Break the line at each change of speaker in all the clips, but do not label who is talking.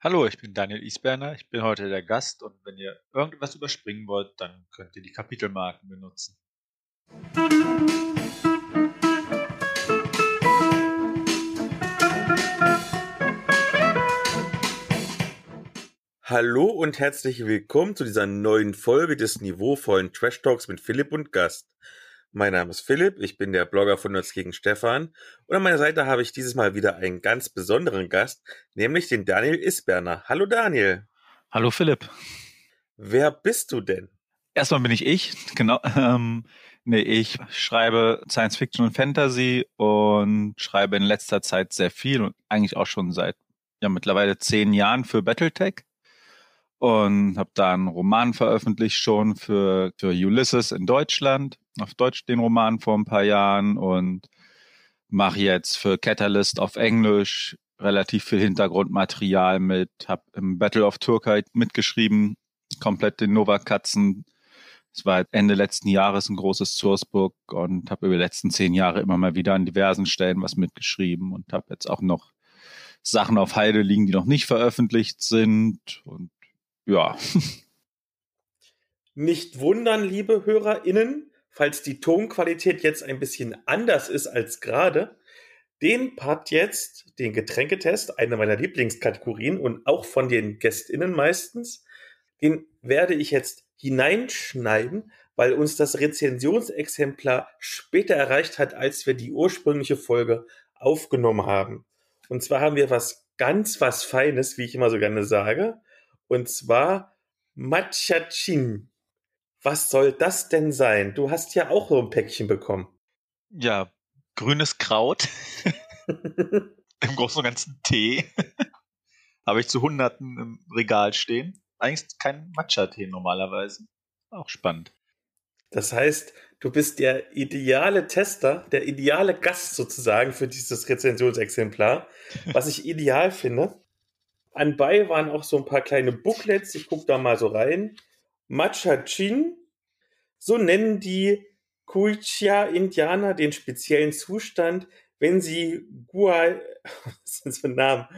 Hallo, ich bin Daniel Isberner, ich bin heute der Gast und wenn ihr irgendwas überspringen wollt, dann könnt ihr die Kapitelmarken benutzen.
Hallo und herzlich willkommen zu dieser neuen Folge des niveauvollen Trash Talks mit Philipp und Gast. Mein Name ist Philipp, ich bin der Blogger von Nerds gegen Stefan und an meiner Seite habe ich dieses Mal wieder einen ganz besonderen Gast, nämlich den Daniel Isberner. Hallo Daniel.
Hallo Philipp.
Wer bist du denn?
Erstmal bin ich ich, genau. Ähm, nee, ich schreibe Science Fiction und Fantasy und schreibe in letzter Zeit sehr viel und eigentlich auch schon seit ja mittlerweile zehn Jahren für Battletech und habe da einen Roman veröffentlicht schon für, für Ulysses in Deutschland, auf Deutsch den Roman vor ein paar Jahren und mache jetzt für Catalyst auf Englisch relativ viel Hintergrundmaterial mit, habe im Battle of Turkey mitgeschrieben, komplett den Nova Katzen. Es war Ende letzten Jahres ein großes Sourcebook und habe über die letzten zehn Jahre immer mal wieder an diversen Stellen was mitgeschrieben und habe jetzt auch noch Sachen auf Heide liegen, die noch nicht veröffentlicht sind. Und ja.
Nicht wundern, liebe HörerInnen, falls die Tonqualität jetzt ein bisschen anders ist als gerade. Den Part jetzt, den Getränketest, eine meiner Lieblingskategorien und auch von den GästInnen meistens, den werde ich jetzt hineinschneiden, weil uns das Rezensionsexemplar später erreicht hat, als wir die ursprüngliche Folge aufgenommen haben. Und zwar haben wir was ganz was Feines, wie ich immer so gerne sage. Und zwar Machachin. Was soll das denn sein? Du hast ja auch so ein Päckchen bekommen.
Ja, grünes Kraut. Im Großen und Ganzen Tee. Habe ich zu Hunderten im Regal stehen. Eigentlich kein Matcha-Tee normalerweise. Auch spannend.
Das heißt, du bist der ideale Tester, der ideale Gast sozusagen für dieses Rezensionsexemplar, was ich ideal finde. Anbei waren auch so ein paar kleine Booklets. Ich gucke da mal so rein. Matcha Chin. So nennen die Kuichia-Indianer den speziellen Zustand, wenn sie Gua, was ist für ein Name?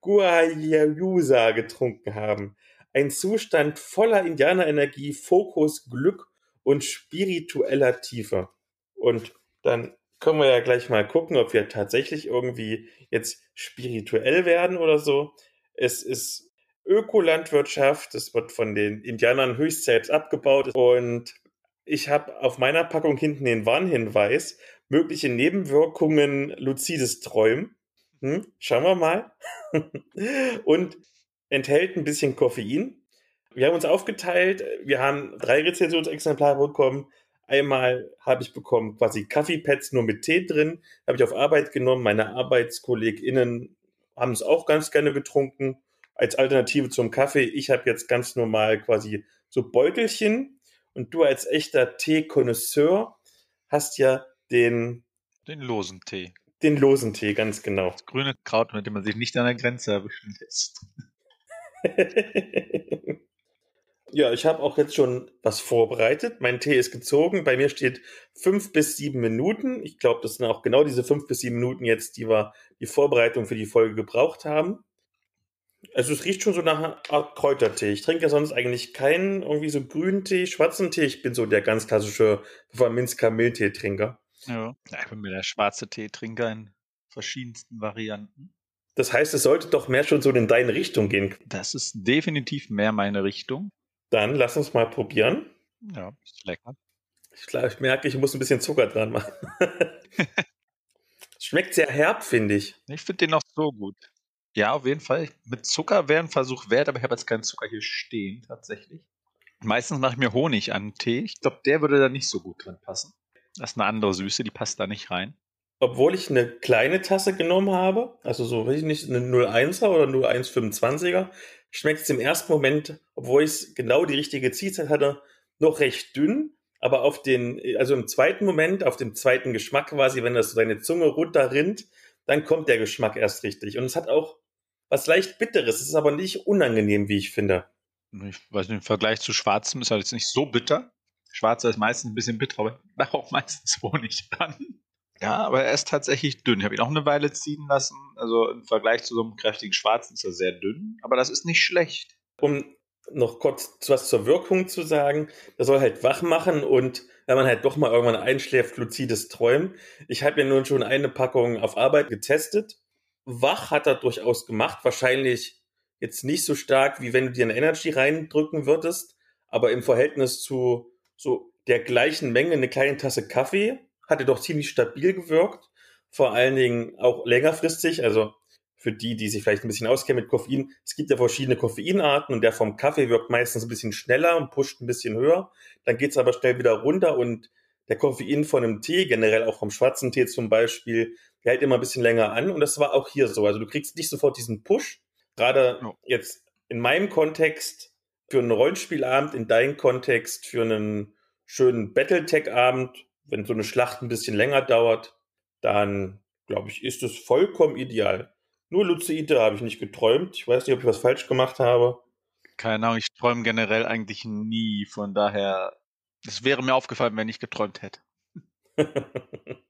Guayusa getrunken haben. Ein Zustand voller Indianerenergie, Fokus, Glück und spiritueller Tiefe. Und dann können wir ja gleich mal gucken, ob wir tatsächlich irgendwie jetzt spirituell werden oder so. Es ist Ökolandwirtschaft. Es wird von den Indianern höchst selbst abgebaut. Und ich habe auf meiner Packung hinten den Warnhinweis, mögliche Nebenwirkungen luzides Träumen. Hm, schauen wir mal. und enthält ein bisschen Koffein. Wir haben uns aufgeteilt. Wir haben drei Rezensionsexemplare bekommen. Einmal habe ich bekommen quasi Kaffeepads nur mit Tee drin. Habe ich auf Arbeit genommen. Meine ArbeitskollegInnen haben es auch ganz gerne getrunken als Alternative zum Kaffee. Ich habe jetzt ganz normal quasi so Beutelchen und du als echter Tee-Konnoisseur hast ja den
den losen Tee.
Den losen Tee, ganz genau.
Das grüne Kraut, mit dem man sich nicht an der Grenze erwischen lässt.
Ja, ich habe auch jetzt schon was vorbereitet. Mein Tee ist gezogen. Bei mir steht fünf bis sieben Minuten. Ich glaube, das sind auch genau diese fünf bis sieben Minuten jetzt, die wir die Vorbereitung für die Folge gebraucht haben. Also es riecht schon so nach einer Art Kräutertee. Ich trinke ja sonst eigentlich keinen irgendwie so grünen Tee, schwarzen Tee. Ich bin so der ganz klassische Pfefferminz Kamilltee-Trinker.
Ja. ja, ich bin mir der schwarze Tee-Trinker in verschiedensten Varianten.
Das heißt, es sollte doch mehr schon so in deine Richtung gehen.
Das ist definitiv mehr meine Richtung.
Dann lass uns mal probieren.
Ja, ist lecker.
Ich, glaub, ich merke, ich muss ein bisschen Zucker dran machen. Schmeckt sehr herb, finde ich.
Ich finde den auch so gut. Ja, auf jeden Fall. Mit Zucker wäre ein Versuch wert, aber ich habe jetzt keinen Zucker hier stehen, tatsächlich. Meistens mache ich mir Honig an Tee. Ich glaube, der würde da nicht so gut drin passen. Das ist eine andere Süße, die passt da nicht rein.
Obwohl ich eine kleine Tasse genommen habe, also so, weiß ich nicht, eine 01er oder 0125er, schmeckt es im ersten Moment, obwohl ich genau die richtige Ziehzeit hatte, noch recht dünn. Aber auf den, also im zweiten Moment, auf dem zweiten Geschmack quasi, wenn das so seine Zunge runterrinnt, dann kommt der Geschmack erst richtig. Und es hat auch was leicht Bitteres. Es ist aber nicht unangenehm, wie ich finde.
Ich weiß nicht, im Vergleich zu Schwarzem ist er jetzt nicht so bitter. Schwarzer ist meistens ein bisschen bitter, aber da auch meistens Honig dran. Ja, aber er ist tatsächlich dünn. Ich habe ihn auch eine Weile ziehen lassen. Also im Vergleich zu so einem kräftigen Schwarzen ist er sehr dünn, aber das ist nicht schlecht.
Um noch kurz was zur Wirkung zu sagen, der soll halt wach machen und wenn man halt doch mal irgendwann einschläft, luzides Träumen. Ich habe ja nun schon eine Packung auf Arbeit getestet. Wach hat er durchaus gemacht, wahrscheinlich jetzt nicht so stark, wie wenn du dir eine Energy reindrücken würdest, aber im Verhältnis zu so der gleichen Menge eine kleine Tasse Kaffee hat er doch ziemlich stabil gewirkt. Vor allen Dingen auch längerfristig, also für die, die sich vielleicht ein bisschen auskennen mit Koffein, es gibt ja verschiedene Koffeinarten und der vom Kaffee wirkt meistens ein bisschen schneller und pusht ein bisschen höher. Dann geht's aber schnell wieder runter und der Koffein von einem Tee, generell auch vom schwarzen Tee zum Beispiel, der hält immer ein bisschen länger an und das war auch hier so. Also du kriegst nicht sofort diesen Push. Gerade ja. jetzt in meinem Kontext für einen Rollenspielabend, in deinem Kontext für einen schönen Battletech-Abend, wenn so eine Schlacht ein bisschen länger dauert, dann glaube ich, ist es vollkommen ideal. Nur Luceide habe ich nicht geträumt. Ich weiß nicht, ob ich was falsch gemacht habe.
Keine Ahnung, ich träume generell eigentlich nie. Von daher, es wäre mir aufgefallen, wenn ich geträumt hätte.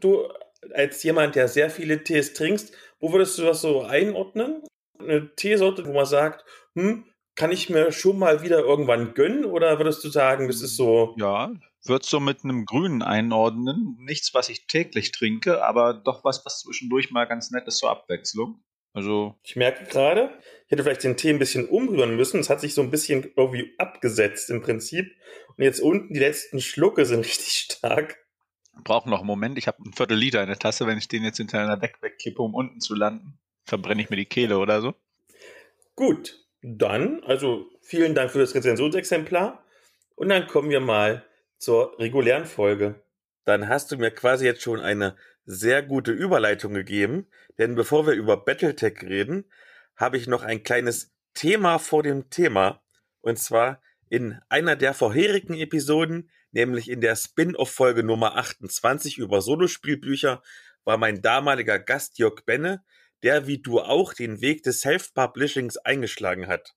du, als jemand, der sehr viele Tees trinkst, wo würdest du das so einordnen? Eine Teesorte, wo man sagt, hm, kann ich mir schon mal wieder irgendwann gönnen? Oder würdest du sagen, das ist so.
Ja, wird so mit einem Grünen einordnen. Nichts, was ich täglich trinke, aber doch was, was zwischendurch mal ganz nett ist zur Abwechslung. Also.
Ich merke gerade, ich hätte vielleicht den Tee ein bisschen umrühren müssen. Es hat sich so ein bisschen irgendwie abgesetzt im Prinzip. Und jetzt unten die letzten Schlucke sind richtig stark.
Brauchen noch einen Moment. Ich habe ein Viertel Liter in der Tasse. Wenn ich den jetzt hinter einer Deck wegkippe, um unten zu landen, verbrenne ich mir die Kehle oder so.
Gut, dann, also vielen Dank für das Rezensionsexemplar. Und dann kommen wir mal zur regulären Folge. Dann hast du mir quasi jetzt schon eine sehr gute Überleitung gegeben, denn bevor wir über Battletech reden, habe ich noch ein kleines Thema vor dem Thema. Und zwar in einer der vorherigen Episoden, nämlich in der Spin-off-Folge Nummer 28 über Solospielbücher, war mein damaliger Gast Jörg Benne, der wie du auch den Weg des Self-Publishings eingeschlagen hat.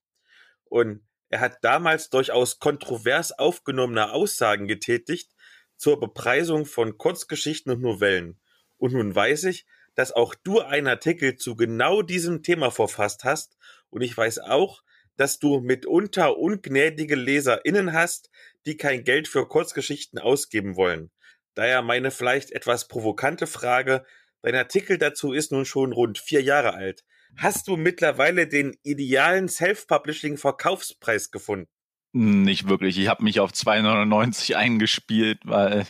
Und er hat damals durchaus kontrovers aufgenommene Aussagen getätigt zur Bepreisung von Kurzgeschichten und Novellen. Und nun weiß ich, dass auch du einen Artikel zu genau diesem Thema verfasst hast. Und ich weiß auch, dass du mitunter ungnädige LeserInnen hast, die kein Geld für Kurzgeschichten ausgeben wollen. Daher meine vielleicht etwas provokante Frage. Dein Artikel dazu ist nun schon rund vier Jahre alt. Hast du mittlerweile den idealen Self-Publishing-Verkaufspreis gefunden?
Nicht wirklich. Ich habe mich auf 2,99 eingespielt, weil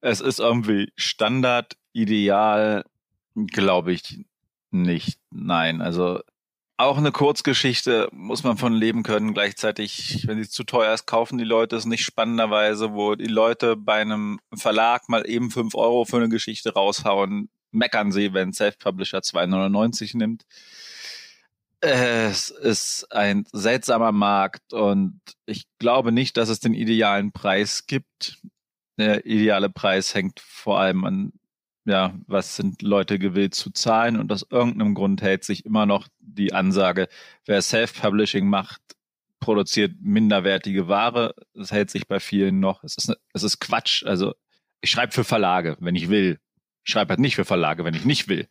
es ist irgendwie Standard, ideal, glaube ich nicht. Nein, also auch eine Kurzgeschichte muss man von leben können. Gleichzeitig, wenn sie zu teuer ist, kaufen die Leute es nicht spannenderweise, wo die Leute bei einem Verlag mal eben fünf Euro für eine Geschichte raushauen meckern sie, wenn Self-Publisher 2,99 nimmt. Es ist ein seltsamer Markt und ich glaube nicht, dass es den idealen Preis gibt. Der ideale Preis hängt vor allem an, ja, was sind Leute gewillt zu zahlen und aus irgendeinem Grund hält sich immer noch die Ansage, wer Self-Publishing macht, produziert minderwertige Ware. Das hält sich bei vielen noch. Es ist, es ist Quatsch. Also ich schreibe für Verlage, wenn ich will. Ich schreibe halt nicht für Verlage, wenn ich nicht will.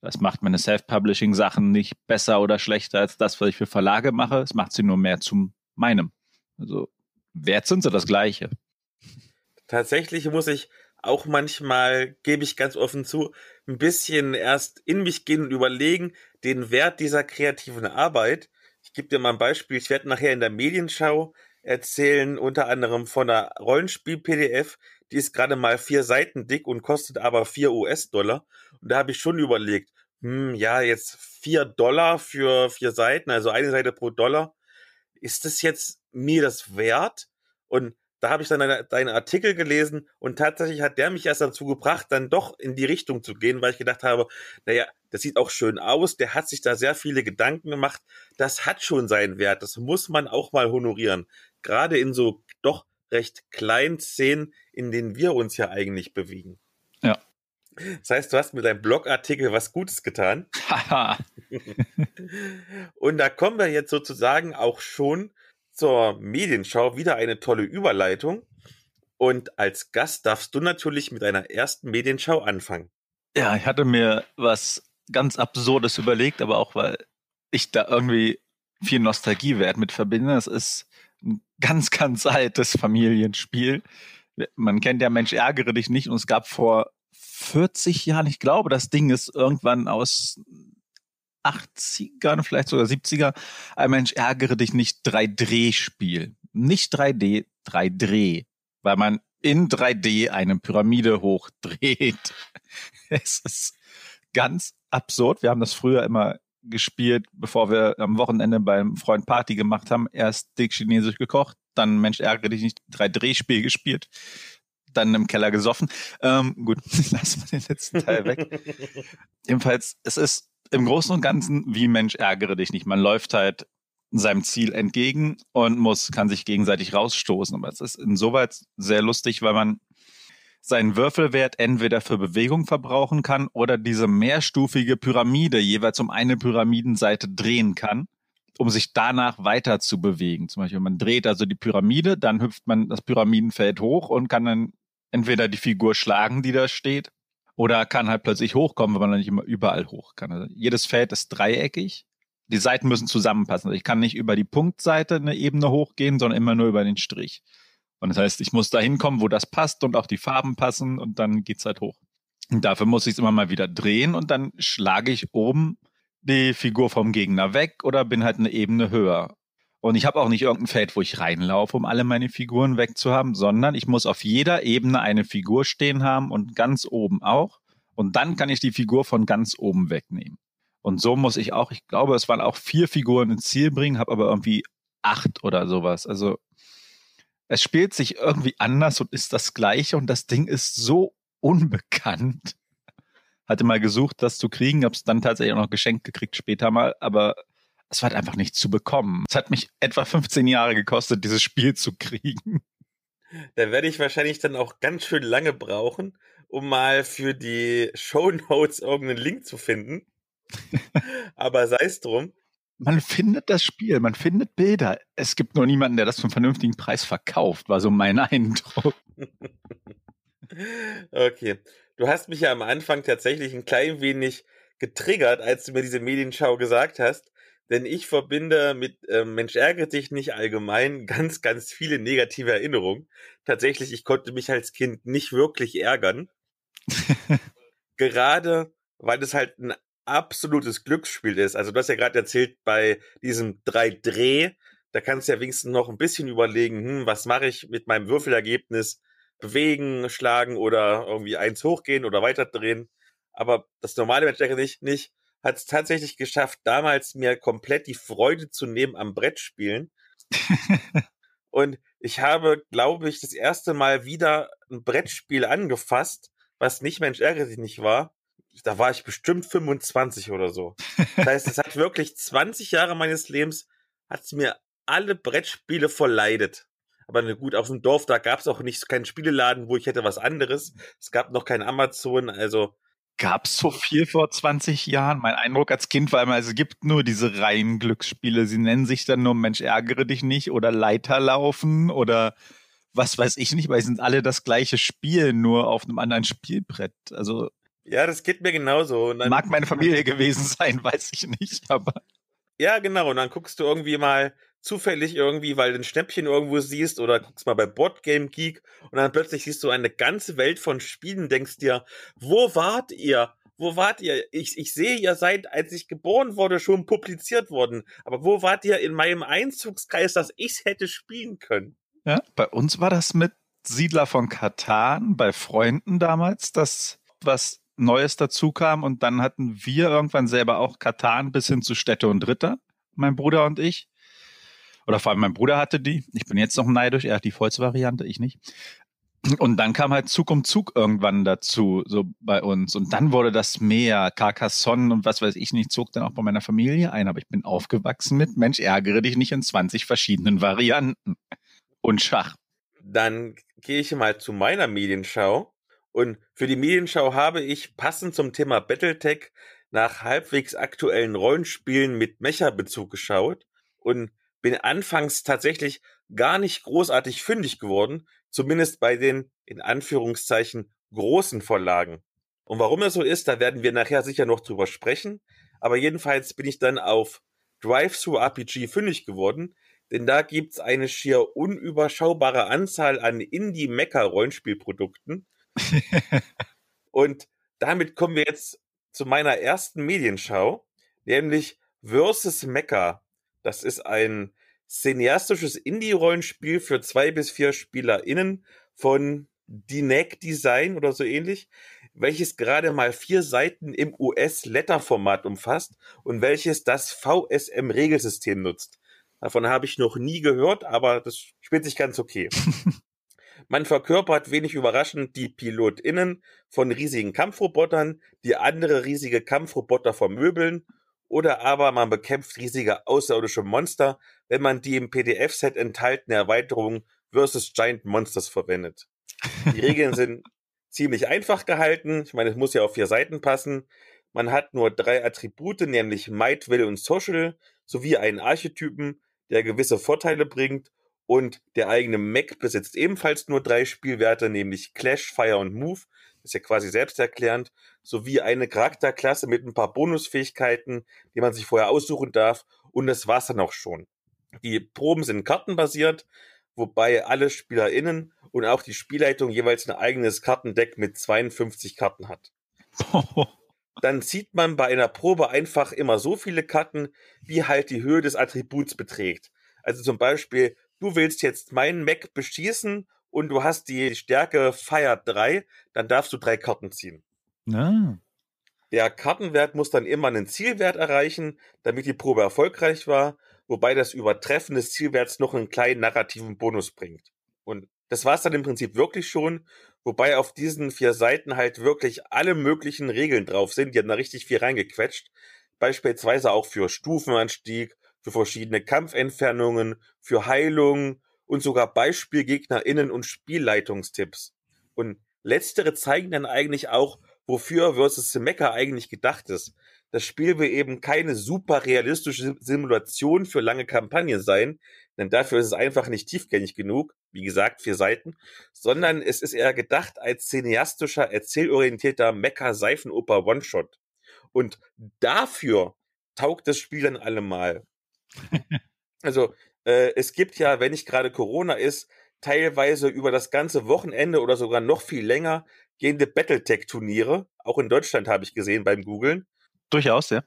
Das macht meine Self-Publishing-Sachen nicht besser oder schlechter als das, was ich für Verlage mache. Es macht sie nur mehr zum meinem. Also wert sind sie das Gleiche.
Tatsächlich muss ich auch manchmal, gebe ich ganz offen zu, ein bisschen erst in mich gehen und überlegen, den Wert dieser kreativen Arbeit. Ich gebe dir mal ein Beispiel. Ich werde nachher in der Medienschau erzählen, unter anderem von einer Rollenspiel-PDF, die ist gerade mal vier Seiten dick und kostet aber vier US-Dollar. Und da habe ich schon überlegt, hm, ja, jetzt vier Dollar für vier Seiten, also eine Seite pro Dollar. Ist das jetzt mir das wert? Und da habe ich dann deinen Artikel gelesen und tatsächlich hat der mich erst dazu gebracht, dann doch in die Richtung zu gehen, weil ich gedacht habe, naja, das sieht auch schön aus, der hat sich da sehr viele Gedanken gemacht, das hat schon seinen Wert, das muss man auch mal honorieren. Gerade in so doch recht kleinen Szenen, in denen wir uns ja eigentlich bewegen.
Ja.
Das heißt, du hast mit deinem Blogartikel was Gutes getan. Und da kommen wir jetzt sozusagen auch schon zur Medienschau. Wieder eine tolle Überleitung. Und als Gast darfst du natürlich mit deiner ersten Medienschau anfangen.
Ja, ich hatte mir was ganz Absurdes überlegt, aber auch weil ich da irgendwie viel Nostalgiewert mit verbinde. Es ist ganz, ganz altes Familienspiel. Man kennt ja Mensch, ärgere dich nicht. Und es gab vor 40 Jahren, ich glaube, das Ding ist irgendwann aus 80ern, vielleicht sogar 70er, ein Mensch, ärgere dich nicht 3D-Spiel. Nicht 3D, 3D. Weil man in 3D eine Pyramide hochdreht. Es ist ganz absurd. Wir haben das früher immer gespielt, bevor wir am Wochenende beim Freund Party gemacht haben. Erst dick chinesisch gekocht, dann Mensch ärgere dich nicht 3D-Spiel gespielt dann im Keller gesoffen. Ähm, gut, lassen wir den letzten Teil weg. Jedenfalls, es ist im Großen und Ganzen wie Mensch ärgere dich nicht. Man läuft halt seinem Ziel entgegen und muss, kann sich gegenseitig rausstoßen. Aber es ist insoweit sehr lustig, weil man seinen Würfelwert entweder für Bewegung verbrauchen kann oder diese mehrstufige Pyramide jeweils um eine Pyramidenseite drehen kann, um sich danach weiter zu bewegen. Zum Beispiel, man dreht also die Pyramide, dann hüpft man das Pyramidenfeld hoch und kann dann entweder die Figur schlagen, die da steht, oder kann halt plötzlich hochkommen, weil man nicht immer überall hoch kann. Also jedes Feld ist dreieckig. Die Seiten müssen zusammenpassen. Also ich kann nicht über die Punktseite eine Ebene hochgehen, sondern immer nur über den Strich. Und das heißt, ich muss da hinkommen, wo das passt und auch die Farben passen und dann geht's halt hoch. Und dafür muss ich es immer mal wieder drehen und dann schlage ich oben die Figur vom Gegner weg oder bin halt eine Ebene höher. Und ich habe auch nicht irgendein Feld, wo ich reinlaufe, um alle meine Figuren wegzuhaben, sondern ich muss auf jeder Ebene eine Figur stehen haben und ganz oben auch. Und dann kann ich die Figur von ganz oben wegnehmen. Und so muss ich auch, ich glaube, es waren auch vier Figuren ins Ziel bringen, habe aber irgendwie acht oder sowas. Also es spielt sich irgendwie anders und ist das gleiche und das Ding ist so unbekannt. Hatte mal gesucht, das zu kriegen, habe es dann tatsächlich auch noch geschenkt gekriegt später mal, aber es war halt einfach nicht zu bekommen. Es hat mich etwa 15 Jahre gekostet, dieses Spiel zu kriegen.
Da werde ich wahrscheinlich dann auch ganz schön lange brauchen, um mal für die Show Notes irgendeinen Link zu finden. Aber sei es drum.
Man findet das Spiel, man findet Bilder. Es gibt nur niemanden, der das einen vernünftigen Preis verkauft, war so mein Eindruck.
okay. Du hast mich ja am Anfang tatsächlich ein klein wenig getriggert, als du mir diese Medienschau gesagt hast, denn ich verbinde mit äh, Mensch ärgere dich nicht allgemein ganz, ganz viele negative Erinnerungen. Tatsächlich, ich konnte mich als Kind nicht wirklich ärgern. Gerade weil es halt ein absolutes Glücksspiel ist. Also du hast ja gerade erzählt, bei diesem 3-Dreh, da kannst du ja wenigstens noch ein bisschen überlegen, hm, was mache ich mit meinem Würfelergebnis? Bewegen, schlagen oder irgendwie eins hochgehen oder weiterdrehen. Aber das normale Mensch ärgere dich nicht hat es tatsächlich geschafft, damals mir komplett die Freude zu nehmen am Brettspielen. und ich habe, glaube ich, das erste Mal wieder ein Brettspiel angefasst, was nicht Mensch ärgere sich nicht war. Da war ich bestimmt 25 oder so. Das heißt, es hat wirklich 20 Jahre meines Lebens, hat es mir alle Brettspiele verleidet. Aber ne, gut, auf dem Dorf, da gab es auch nicht keinen Spieleladen, wo ich hätte was anderes. Es gab noch kein Amazon, also
Gab es so viel vor 20 Jahren? Mein Eindruck als Kind war immer, es gibt nur diese reinen Glücksspiele. Sie nennen sich dann nur Mensch, ärgere dich nicht oder Leiterlaufen oder was weiß ich nicht, weil sie sind alle das gleiche Spiel, nur auf einem anderen Spielbrett. Also.
Ja, das geht mir genauso.
mag meine Familie gewesen sein, weiß ich nicht, aber.
Ja, genau. Und dann guckst du irgendwie mal zufällig irgendwie, weil du ein Schnäppchen irgendwo siehst oder guckst mal bei Boardgame Geek und dann plötzlich siehst du eine ganze Welt von Spielen, denkst dir, wo wart ihr? Wo wart ihr? Ich, ich sehe, ihr seid, als ich geboren wurde, schon publiziert worden. Aber wo wart ihr in meinem Einzugskreis, dass ich es hätte spielen können?
Ja, bei uns war das mit Siedler von Katan, bei Freunden damals, das was Neues dazu kam und dann hatten wir irgendwann selber auch Katan bis hin zu Städte und Ritter, mein Bruder und ich. Oder vor allem mein Bruder hatte die. Ich bin jetzt noch neidisch, er hat die Volksvariante, ich nicht. Und dann kam halt Zug um Zug irgendwann dazu, so bei uns. Und dann wurde das mehr, Carcassonne und was weiß ich nicht, zog dann auch bei meiner Familie ein. Aber ich bin aufgewachsen mit, Mensch, ärgere dich nicht in 20 verschiedenen Varianten. Und Schach.
Dann gehe ich mal zu meiner Medienschau. Und für die Medienschau habe ich passend zum Thema Battletech nach halbwegs aktuellen Rollenspielen mit Mecha-Bezug geschaut. Und bin anfangs tatsächlich gar nicht großartig fündig geworden. Zumindest bei den, in Anführungszeichen, großen Verlagen. Und warum das so ist, da werden wir nachher sicher noch drüber sprechen. Aber jedenfalls bin ich dann auf Drive-Thru-RPG fündig geworden, denn da gibt's eine schier unüberschaubare Anzahl an Indie-Mecha-Rollenspielprodukten. Und damit kommen wir jetzt zu meiner ersten Medienschau, nämlich Versus Mecha. Das ist ein cineastisches Indie-Rollenspiel für zwei bis vier SpielerInnen von Dinec Design oder so ähnlich, welches gerade mal vier Seiten im US-Letter-Format umfasst und welches das VSM-Regelsystem nutzt. Davon habe ich noch nie gehört, aber das spielt sich ganz okay. Man verkörpert wenig überraschend die PilotInnen von riesigen Kampfrobotern, die andere riesige Kampfroboter vermöbeln oder aber man bekämpft riesige außerirdische Monster, wenn man die im PDF-Set enthaltene Erweiterung versus Giant Monsters verwendet. Die Regeln sind ziemlich einfach gehalten. Ich meine, es muss ja auf vier Seiten passen. Man hat nur drei Attribute, nämlich Might, Will und Social, sowie einen Archetypen, der gewisse Vorteile bringt. Und der eigene Mac besitzt ebenfalls nur drei Spielwerte, nämlich Clash, Fire und Move. Das ist ja quasi selbsterklärend. Sowie eine Charakterklasse mit ein paar Bonusfähigkeiten, die man sich vorher aussuchen darf. Und das war's dann auch schon. Die Proben sind kartenbasiert wobei alle SpielerInnen und auch die Spielleitung jeweils ein eigenes Kartendeck mit 52 Karten hat. Dann zieht man bei einer Probe einfach immer so viele Karten, wie halt die Höhe des Attributs beträgt. Also zum Beispiel, du willst jetzt meinen Mac beschießen und du hast die Stärke Fire 3, dann darfst du drei Karten ziehen. Ah. Der Kartenwert muss dann immer einen Zielwert erreichen, damit die Probe erfolgreich war wobei das Übertreffen des Zielwerts noch einen kleinen narrativen Bonus bringt. Und das war es dann im Prinzip wirklich schon, wobei auf diesen vier Seiten halt wirklich alle möglichen Regeln drauf sind. Die haben da richtig viel reingequetscht. Beispielsweise auch für Stufenanstieg, für verschiedene Kampfentfernungen, für Heilung und sogar BeispielgegnerInnen und Spielleitungstipps. Und letztere zeigen dann eigentlich auch, wofür Versus Mecha eigentlich gedacht ist das Spiel will eben keine super realistische Simulation für lange Kampagnen sein, denn dafür ist es einfach nicht tiefgängig genug, wie gesagt, vier Seiten, sondern es ist eher gedacht als cineastischer, erzählorientierter Mecha-Seifenoper One-Shot. Und dafür taugt das Spiel dann allemal. Also, äh, es gibt ja, wenn nicht gerade Corona ist, teilweise über das ganze Wochenende oder sogar noch viel länger gehende Battletech-Turniere. Auch in Deutschland habe ich gesehen beim Googlen.
Durchaus, ja.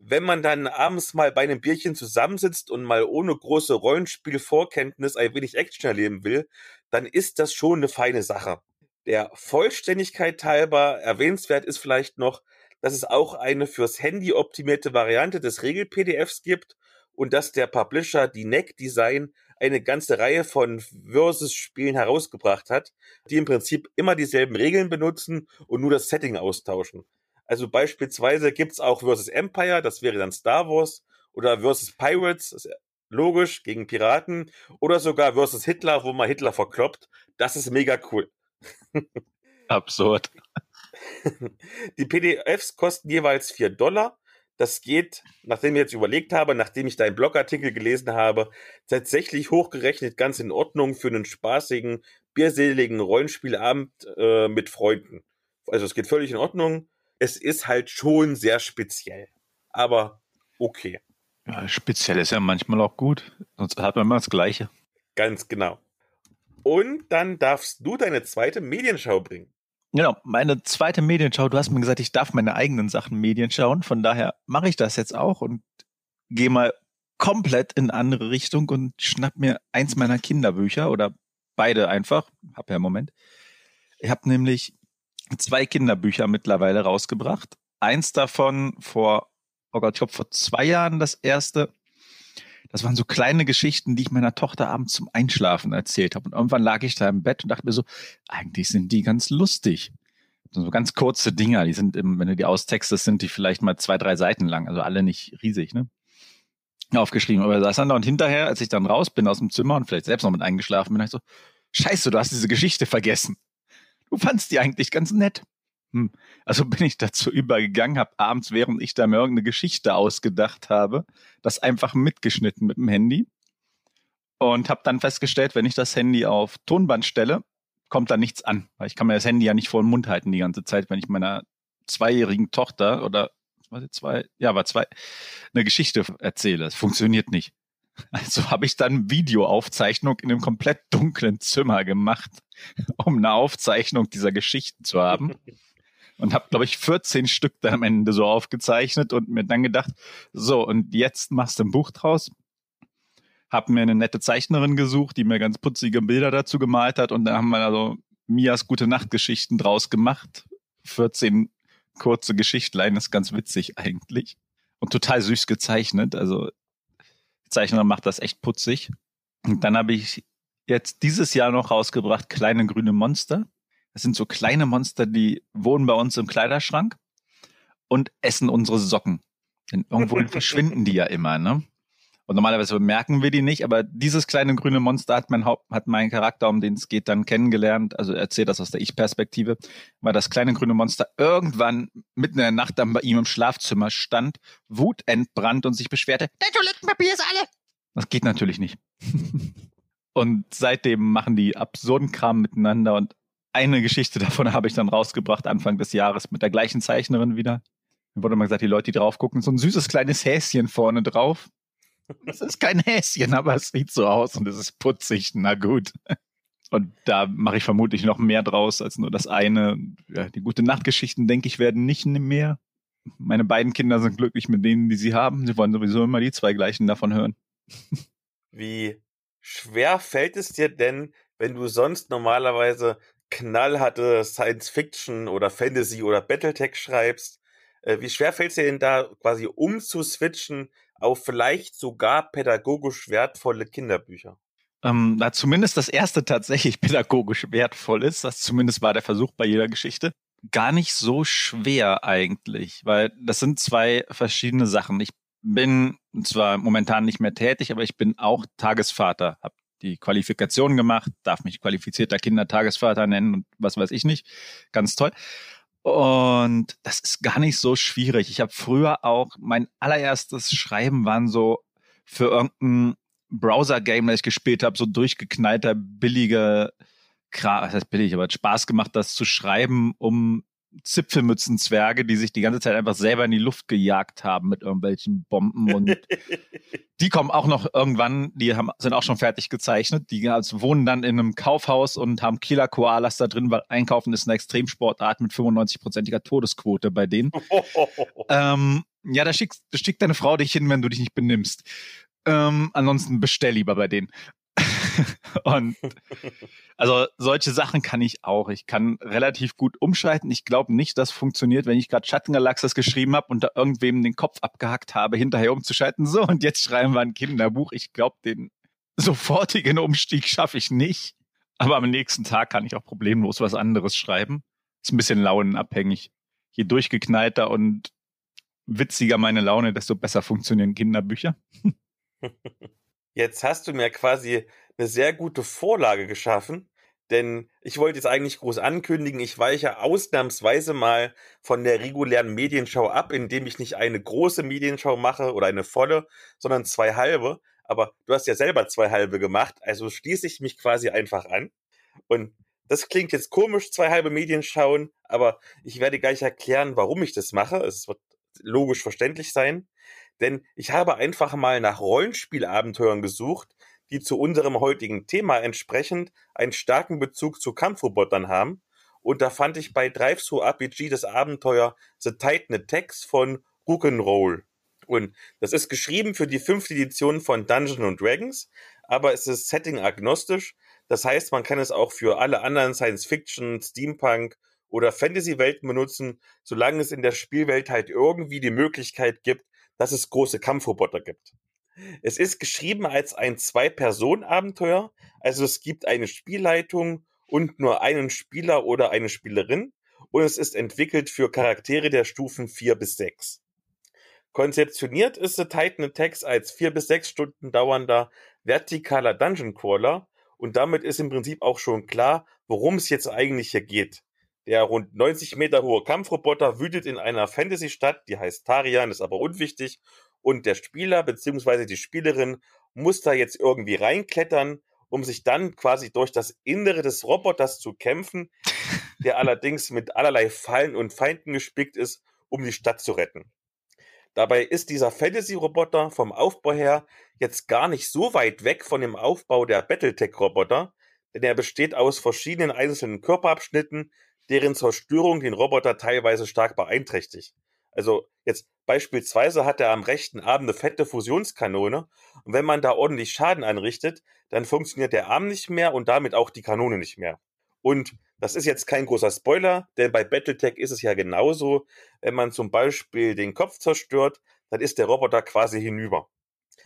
Wenn man dann abends mal bei einem Bierchen zusammensitzt und mal ohne große Rollenspielvorkenntnis ein wenig Action erleben will, dann ist das schon eine feine Sache. Der Vollständigkeit halber erwähnenswert ist vielleicht noch, dass es auch eine fürs Handy optimierte Variante des Regel-PDFs gibt und dass der Publisher die Neck Design eine ganze Reihe von Versus-Spielen herausgebracht hat, die im Prinzip immer dieselben Regeln benutzen und nur das Setting austauschen. Also beispielsweise gibt's auch Versus Empire, das wäre dann Star Wars, oder Versus Pirates, das ist logisch, gegen Piraten, oder sogar Versus Hitler, wo man Hitler verkloppt. Das ist mega cool.
Absurd.
Die PDFs kosten jeweils vier Dollar. Das geht, nachdem ich jetzt überlegt habe, nachdem ich deinen Blogartikel gelesen habe, tatsächlich hochgerechnet ganz in Ordnung für einen spaßigen, bierseligen Rollenspielabend äh, mit Freunden. Also es geht völlig in Ordnung es ist halt schon sehr speziell. Aber okay.
Ja, speziell ist ja manchmal auch gut. Sonst hat man immer das Gleiche.
Ganz genau. Und dann darfst du deine zweite Medienschau bringen.
Genau, meine zweite Medienschau. Du hast mir gesagt, ich darf meine eigenen Sachen Medien schauen. Von daher mache ich das jetzt auch und gehe mal komplett in andere Richtung und schnapp mir eins meiner Kinderbücher oder beide einfach. Hab ja im Moment. Ich habe nämlich zwei Kinderbücher mittlerweile rausgebracht. Eins davon vor, oh Gott, ich glaube vor zwei Jahren das erste. Das waren so kleine Geschichten, die ich meiner Tochter abends zum Einschlafen erzählt habe. Und irgendwann lag ich da im Bett und dachte mir so, eigentlich sind die ganz lustig. So ganz kurze Dinger, die sind, im, wenn du die austextest, sind die vielleicht mal zwei, drei Seiten lang, also alle nicht riesig, ne? Aufgeschrieben. Aber da dann da und hinterher, als ich dann raus bin aus dem Zimmer und vielleicht selbst noch mit eingeschlafen bin, dachte ich so, scheiße, du hast diese Geschichte vergessen du fandst die eigentlich ganz nett. Hm. Also bin ich dazu übergegangen, habe abends, während ich da mir irgendeine Geschichte ausgedacht habe, das einfach mitgeschnitten mit dem Handy Und habe dann festgestellt, wenn ich das Handy auf Tonband stelle, kommt da nichts an. Weil ich kann mir das Handy ja nicht vor den Mund halten die ganze Zeit, wenn ich meiner zweijährigen Tochter oder was war zwei, ja, war zwei, eine Geschichte erzähle. Es funktioniert nicht. Also habe ich dann Videoaufzeichnung in einem komplett dunklen Zimmer gemacht, um eine Aufzeichnung dieser Geschichten zu haben. Und habe, glaube ich, 14 Stück dann am Ende so aufgezeichnet und mir dann gedacht, so, und jetzt machst du ein Buch draus. Hab mir eine nette Zeichnerin gesucht, die mir ganz putzige Bilder dazu gemalt hat. Und dann haben wir also Mias gute Nachtgeschichten draus gemacht. 14 kurze Geschichtlein, ist ganz witzig eigentlich. Und total süß gezeichnet. Also Zeichner macht das echt putzig. Und dann habe ich jetzt dieses Jahr noch rausgebracht Kleine grüne Monster. Das sind so kleine Monster, die wohnen bei uns im Kleiderschrank und essen unsere Socken. Denn irgendwo verschwinden die ja immer, ne? Und normalerweise bemerken wir die nicht, aber dieses kleine grüne Monster hat mein Haupt, hat mein Charakter, um den es geht, dann kennengelernt. Also erzählt das aus der Ich-Perspektive, weil das kleine grüne Monster irgendwann mitten in der Nacht dann bei ihm im Schlafzimmer stand, wutentbrannt und sich beschwerte, der Toilettenpapier ist alle. Das geht natürlich nicht. und seitdem machen die absurden Kram miteinander und eine Geschichte davon habe ich dann rausgebracht Anfang des Jahres mit der gleichen Zeichnerin wieder. Mir wurde mal gesagt, die Leute, die drauf gucken, so ein süßes kleines Häschen vorne drauf. Das ist kein Häschen, aber es sieht so aus und es ist putzig. Na gut. Und da mache ich vermutlich noch mehr draus als nur das eine. Ja, die gute Nachtgeschichten, denke ich, werden nicht mehr. Meine beiden Kinder sind glücklich mit denen, die sie haben. Sie wollen sowieso immer die zwei gleichen davon hören.
Wie schwer fällt es dir denn, wenn du sonst normalerweise knallharte Science Fiction oder Fantasy oder Battletech schreibst? Äh, wie schwer fällt es dir denn da quasi umzuswitchen auf vielleicht sogar pädagogisch wertvolle Kinderbücher?
Ähm, na, zumindest das erste tatsächlich pädagogisch wertvoll ist. Das zumindest war der Versuch bei jeder Geschichte. Gar nicht so schwer eigentlich, weil das sind zwei verschiedene Sachen. Ich bin zwar momentan nicht mehr tätig, aber ich bin auch Tagesvater, habe die Qualifikation gemacht, darf mich qualifizierter Kindertagesvater nennen und was weiß ich nicht. Ganz toll. Und das ist gar nicht so schwierig. Ich habe früher auch, mein allererstes Schreiben waren so für irgendein Browser-Game, das ich gespielt habe, so durchgeknallter, billiger Kram, das heißt billig, aber hat Spaß gemacht, das zu schreiben, um Zipfelmützenzwerge, die sich die ganze Zeit einfach selber in die Luft gejagt haben mit irgendwelchen Bomben und die kommen auch noch irgendwann, die haben, sind auch schon fertig gezeichnet, die also wohnen dann in einem Kaufhaus und haben Killer Koalas da drin, weil Einkaufen ist eine Extremsportart mit 95-prozentiger Todesquote bei denen. ähm, ja, da schickt, da schickt deine Frau dich hin, wenn du dich nicht benimmst. Ähm, ansonsten bestell lieber bei denen. und also solche Sachen kann ich auch. Ich kann relativ gut umschalten. Ich glaube nicht, das funktioniert, wenn ich gerade Schattengalaxis geschrieben habe und da irgendwem den Kopf abgehackt habe, hinterher umzuschalten. So, und jetzt schreiben wir ein Kinderbuch. Ich glaube, den sofortigen Umstieg schaffe ich nicht. Aber am nächsten Tag kann ich auch problemlos was anderes schreiben. Ist ein bisschen launenabhängig. Je durchgeknallter und witziger meine Laune, desto besser funktionieren Kinderbücher.
Jetzt hast du mir quasi eine sehr gute Vorlage geschaffen, denn ich wollte jetzt eigentlich groß ankündigen, ich weiche ausnahmsweise mal von der regulären Medienschau ab, indem ich nicht eine große Medienschau mache oder eine volle, sondern zwei halbe. Aber du hast ja selber zwei halbe gemacht, also schließe ich mich quasi einfach an. Und das klingt jetzt komisch, zwei halbe Medienschauen, aber ich werde gleich erklären, warum ich das mache. Es wird logisch verständlich sein. Denn ich habe einfach mal nach Rollenspielabenteuern gesucht, die zu unserem heutigen Thema entsprechend einen starken Bezug zu Kampfrobotern haben. Und da fand ich bei Drive Through RPG das Abenteuer The Titan Attacks von Rock'n'Roll. Und das ist geschrieben für die fünfte Edition von Dungeons Dragons, aber es ist setting agnostisch. Das heißt, man kann es auch für alle anderen Science Fiction, Steampunk oder Fantasy-Welten benutzen, solange es in der Spielwelt halt irgendwie die Möglichkeit gibt, dass es große Kampfroboter gibt. Es ist geschrieben als ein Zwei-Personen-Abenteuer, also es gibt eine Spielleitung und nur einen Spieler oder eine Spielerin und es ist entwickelt für Charaktere der Stufen 4 bis 6. Konzeptioniert ist The Titan Attacks als 4 bis 6 Stunden dauernder vertikaler Dungeon Crawler und damit ist im Prinzip auch schon klar, worum es jetzt eigentlich hier geht. Der rund 90 Meter hohe Kampfroboter wütet in einer Fantasy-Stadt, die heißt Tarian, ist aber unwichtig. Und der Spieler bzw. die Spielerin muss da jetzt irgendwie reinklettern, um sich dann quasi durch das Innere des Roboters zu kämpfen, der allerdings mit allerlei Fallen und Feinden gespickt ist, um die Stadt zu retten. Dabei ist dieser Fantasy-Roboter vom Aufbau her jetzt gar nicht so weit weg von dem Aufbau der Battletech-Roboter, denn er besteht aus verschiedenen einzelnen Körperabschnitten, deren Zerstörung den Roboter teilweise stark beeinträchtigt. Also jetzt beispielsweise hat er am rechten Arm eine fette Fusionskanone und wenn man da ordentlich Schaden anrichtet, dann funktioniert der Arm nicht mehr und damit auch die Kanone nicht mehr. Und das ist jetzt kein großer Spoiler, denn bei Battletech ist es ja genauso. Wenn man zum Beispiel den Kopf zerstört, dann ist der Roboter quasi hinüber.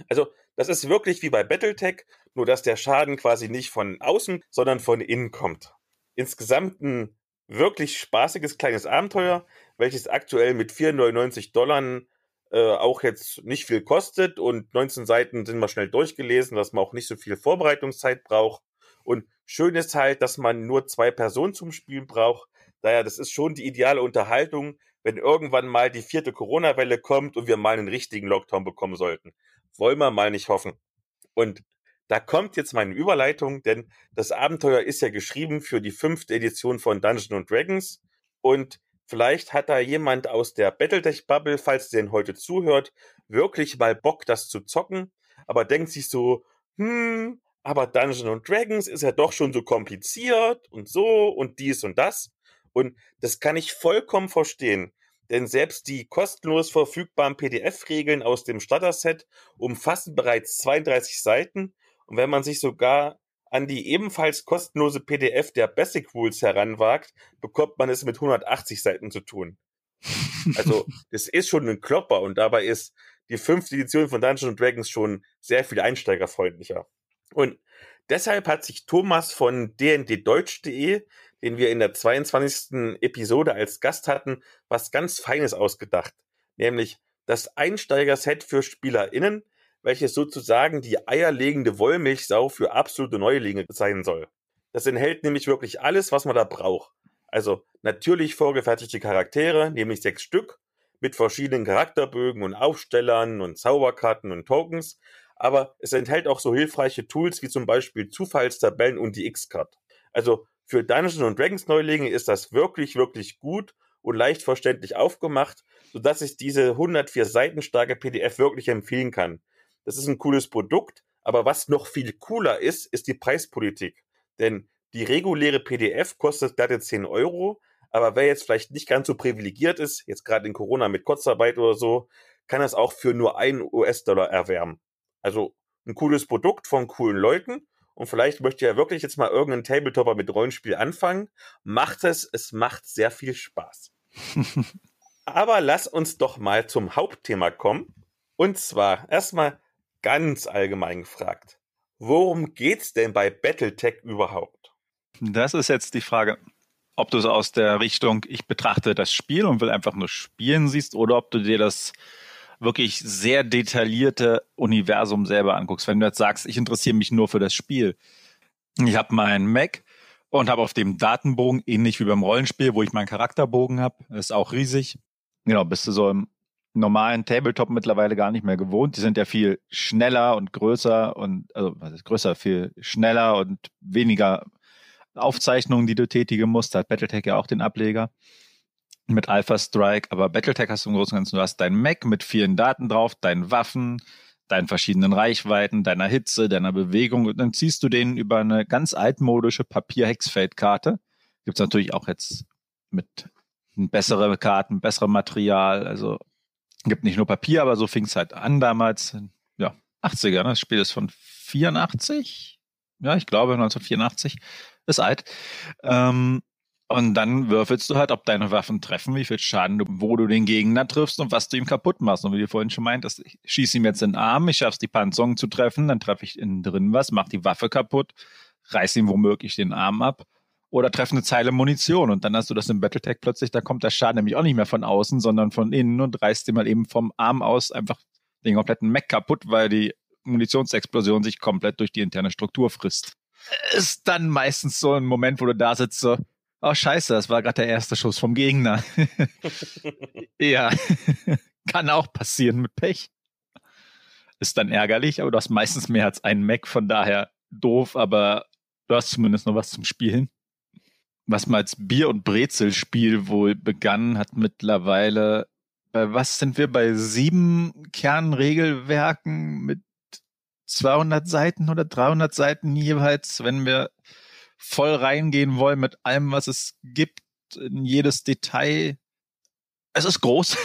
Also, das ist wirklich wie bei Battletech, nur dass der Schaden quasi nicht von außen, sondern von innen kommt. Insgesamt ein wirklich spaßiges kleines Abenteuer, welches aktuell mit 4,99 Dollar äh, auch jetzt nicht viel kostet und 19 Seiten sind wir schnell durchgelesen, dass man auch nicht so viel Vorbereitungszeit braucht. Und schön ist halt, dass man nur zwei Personen zum Spielen braucht. Daher, das ist schon die ideale Unterhaltung, wenn irgendwann mal die vierte Corona-Welle kommt und wir mal einen richtigen Lockdown bekommen sollten. Wollen wir mal nicht hoffen. Und da kommt jetzt meine Überleitung, denn das Abenteuer ist ja geschrieben für die fünfte Edition von Dungeons Dragons. Und vielleicht hat da jemand aus der Battletech-Bubble, falls der denn heute zuhört, wirklich mal Bock, das zu zocken, aber denkt sich so, hm, aber Dungeons Dragons ist ja doch schon so kompliziert und so und dies und das. Und das kann ich vollkommen verstehen. Denn selbst die kostenlos verfügbaren PDF-Regeln aus dem Starter-Set umfassen bereits 32 Seiten. Und wenn man sich sogar an die ebenfalls kostenlose PDF der Basic Rules heranwagt, bekommt man es mit 180 Seiten zu tun. Also, das ist schon ein Klopper und dabei ist die fünfte Edition von Dungeons Dragons schon sehr viel einsteigerfreundlicher. Und deshalb hat sich Thomas von dnddeutsch.de, den wir in der 22. Episode als Gast hatten, was ganz Feines ausgedacht. Nämlich das Einsteigerset für SpielerInnen, welches sozusagen die eierlegende Wollmilchsau für absolute Neulinge sein soll. Das enthält nämlich wirklich alles, was man da braucht. Also natürlich vorgefertigte Charaktere, nämlich sechs Stück, mit verschiedenen Charakterbögen und Aufstellern und Zauberkarten und Tokens, aber es enthält auch so hilfreiche Tools wie zum Beispiel Zufallstabellen und die X-Card. Also für Dungeons Dragons Neulinge ist das wirklich, wirklich gut und leicht verständlich aufgemacht, sodass ich diese 104 Seiten starke PDF wirklich empfehlen kann. Das ist ein cooles Produkt, aber was noch viel cooler ist, ist die Preispolitik. Denn die reguläre PDF kostet glatte 10 Euro, aber wer jetzt vielleicht nicht ganz so privilegiert ist, jetzt gerade in Corona mit Kurzarbeit oder so, kann das auch für nur einen US-Dollar erwärmen. Also ein cooles Produkt von coolen Leuten. Und vielleicht möchte ja wirklich jetzt mal irgendein Tabletopper mit Rollenspiel anfangen. Macht es, es macht sehr viel Spaß. Aber lass uns doch mal zum Hauptthema kommen. Und zwar erstmal ganz allgemein gefragt. Worum geht's denn bei Battletech überhaupt?
Das ist jetzt die Frage, ob du es aus der Richtung, ich betrachte das Spiel und will einfach nur spielen siehst, oder ob du dir das wirklich sehr detaillierte Universum selber anguckst. Wenn du jetzt sagst, ich interessiere mich nur für das Spiel. Ich habe meinen Mac und habe auf dem Datenbogen, ähnlich wie beim Rollenspiel, wo ich meinen Charakterbogen habe, ist auch riesig. Genau, bist du so im normalen Tabletop mittlerweile gar nicht mehr gewohnt. Die sind ja viel schneller und größer und, also was ist größer, viel schneller und weniger Aufzeichnungen, die du tätigen musst. Da hat Battletech ja auch den Ableger mit Alpha Strike, aber Battletech hast du im Großen und Ganzen, du hast dein Mac mit vielen Daten drauf, deinen Waffen, deinen verschiedenen Reichweiten, deiner Hitze, deiner Bewegung und dann ziehst du den über eine ganz altmodische Papier-Hexfeldkarte. Gibt's natürlich auch jetzt mit bessere Karten, bessere Material, also gibt nicht nur Papier, aber so fing's halt an damals, ja, 80er, ne? das Spiel ist von 84, ja, ich glaube 1984, ist alt. Ähm, und dann würfelst du halt, ob deine Waffen treffen, wie viel Schaden du, wo du den Gegner triffst und was du ihm kaputt machst. Und wie du vorhin schon meintest, ich schieße ihm jetzt in den Arm, ich schaff's die Panzerung zu treffen, dann treffe ich innen drin was, mach die Waffe kaputt, reiß ihm womöglich den Arm ab oder treffe eine Zeile Munition. Und dann hast du das im Battletech plötzlich, da kommt der Schaden nämlich auch nicht mehr von außen, sondern von innen und reißt dir mal eben vom Arm aus einfach den kompletten Mech kaputt, weil die Munitionsexplosion sich komplett durch die interne Struktur frisst. Ist dann meistens so ein Moment, wo du da sitzt, so, Oh, scheiße, das war gerade der erste Schuss vom Gegner. ja, kann auch passieren mit Pech. ist dann ärgerlich, aber du hast meistens mehr als einen Mac, von daher doof, aber du hast zumindest noch was zum Spielen. Was mal als Bier- und Brezelspiel wohl begann, hat mittlerweile, bei was sind wir, bei sieben Kernregelwerken mit 200 Seiten oder 300 Seiten jeweils, wenn wir voll reingehen wollen mit allem, was es gibt, in jedes Detail. Es ist groß.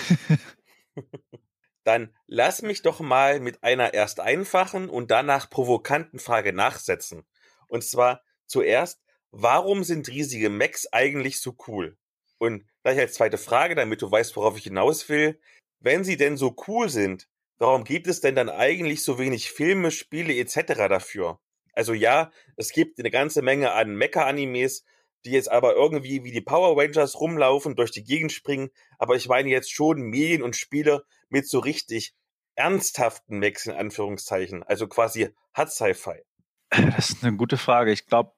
Dann lass mich doch mal mit einer erst einfachen und danach provokanten Frage nachsetzen. Und zwar zuerst, warum sind riesige Macs eigentlich so cool? Und gleich als zweite Frage, damit du weißt, worauf ich hinaus will. Wenn sie denn so cool sind, warum gibt es denn dann eigentlich so wenig Filme, Spiele etc. dafür? Also ja, es gibt eine ganze Menge an Mecha-Animes, die jetzt aber irgendwie wie die Power Rangers rumlaufen, durch die Gegend springen. Aber ich meine jetzt schon Medien und Spiele mit so richtig ernsthaften Mechs in Anführungszeichen. Also quasi Hard Sci-Fi.
Das ist eine gute Frage. Ich glaube,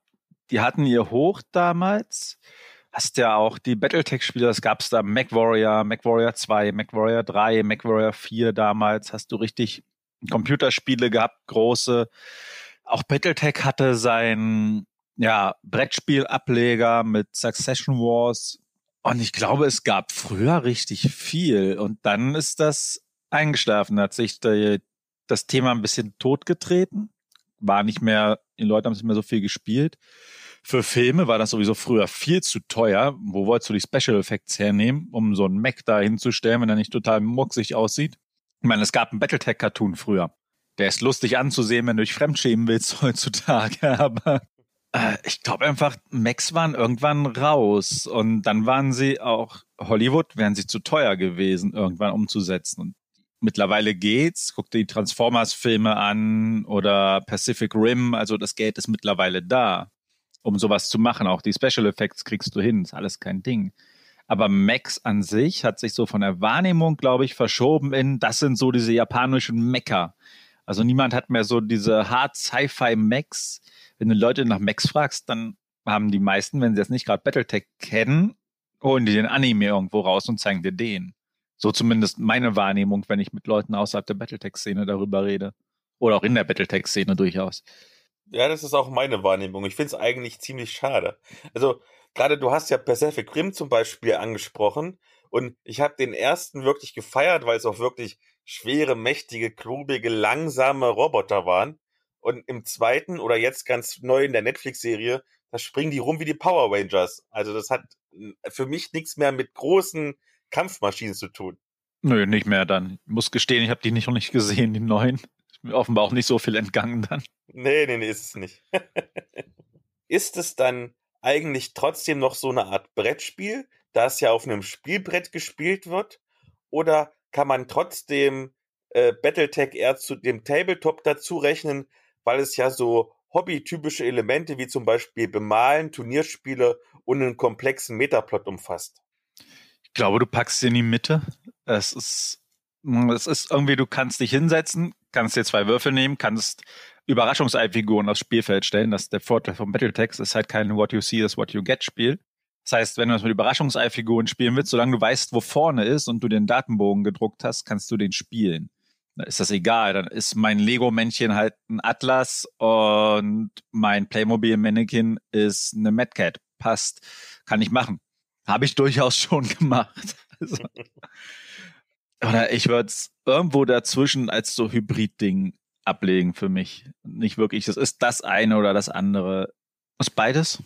die hatten ihr Hoch damals. Hast ja auch die Battletech-Spiele, das gab es da MacWarrior, MacWarrior 2, MacWarrior 3, MacWarrior 4 damals. Hast du richtig Computerspiele gehabt, große. Auch Battletech hatte sein ja, Brettspielableger mit Succession Wars. Und ich glaube, es gab früher richtig viel. Und dann ist das eingeschlafen, hat sich das Thema ein bisschen totgetreten. War nicht mehr, die Leute haben nicht mehr so viel gespielt. Für Filme war das sowieso früher viel zu teuer. Wo wolltest du die Special Effects hernehmen, um so einen Mac da hinzustellen, wenn er nicht total mucksig aussieht? Ich meine, es gab einen Battletech-Cartoon früher. Der ist lustig anzusehen, wenn du dich fremdschämen willst heutzutage, aber äh, ich glaube einfach, Macs waren irgendwann raus und dann waren sie auch, Hollywood wären sie zu teuer gewesen, irgendwann umzusetzen. Und mittlerweile geht's. Guck dir die Transformers-Filme an oder Pacific Rim, also das Geld ist mittlerweile da, um sowas zu machen. Auch die Special Effects kriegst du hin, ist alles kein Ding. Aber Max an sich hat sich so von der Wahrnehmung, glaube ich, verschoben in, das sind so diese japanischen Mecker. Also niemand hat mehr so diese Hard Sci-Fi Max, wenn du Leute nach Max fragst, dann haben die meisten, wenn sie jetzt nicht gerade Battletech kennen, holen die den Anime irgendwo raus und zeigen dir den. So zumindest meine Wahrnehmung, wenn ich mit Leuten außerhalb der Battletech-Szene darüber rede. Oder auch in der Battletech-Szene durchaus.
Ja, das ist auch meine Wahrnehmung. Ich finde es eigentlich ziemlich schade. Also, gerade du hast ja Pacific Rim zum Beispiel angesprochen. Und ich habe den ersten wirklich gefeiert, weil es auch wirklich schwere, mächtige, klobige, langsame Roboter waren. Und im zweiten oder jetzt ganz neu in der Netflix-Serie, da springen die rum wie die Power Rangers. Also das hat für mich nichts mehr mit großen Kampfmaschinen zu tun.
Nö, nicht mehr dann. Ich muss gestehen, ich habe die nicht noch nicht gesehen, die neuen. Ist mir offenbar auch nicht so viel entgangen dann.
Nee, nee, nee, ist es nicht. ist es dann eigentlich trotzdem noch so eine Art Brettspiel, da es ja auf einem Spielbrett gespielt wird? Oder kann man trotzdem äh, Battletech eher zu dem Tabletop dazu rechnen, weil es ja so hobbytypische Elemente wie zum Beispiel Bemalen, Turnierspiele und einen komplexen Metaplot umfasst.
Ich glaube, du packst sie in die Mitte. Es ist, es ist irgendwie, du kannst dich hinsetzen, kannst dir zwei Würfel nehmen, kannst Überraschungsei-Figuren aufs Spielfeld stellen. Das ist der Vorteil von Battletech. Es ist halt kein What You See is What You Get Spiel. Das heißt, wenn du das mit Überraschungsei-Figuren spielen willst, solange du weißt, wo vorne ist und du den Datenbogen gedruckt hast, kannst du den spielen dann ist das egal. Dann ist mein Lego-Männchen halt ein Atlas und mein Playmobil-Mannequin ist eine Mad Cat. Passt. Kann ich machen. Habe ich durchaus schon gemacht. Also, oder ich würde es irgendwo dazwischen als so Hybrid-Ding ablegen für mich. Nicht wirklich, es ist das eine oder das andere. Ist beides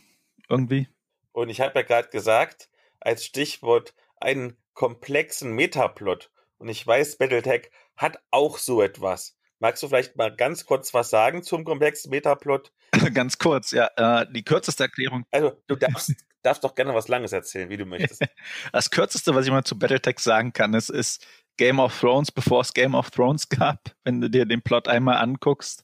irgendwie.
Und ich habe ja gerade gesagt, als Stichwort einen komplexen Metaplot. Und ich weiß, Battletech hat auch so etwas. Magst du vielleicht mal ganz kurz was sagen zum komplexen Metaplot?
ganz kurz, ja. Äh, die kürzeste Erklärung.
Also, du darfst, darfst doch gerne was Langes erzählen, wie du möchtest.
das kürzeste, was ich mal zu Battletech sagen kann, ist, ist Game of Thrones, bevor es Game of Thrones gab. Wenn du dir den Plot einmal anguckst,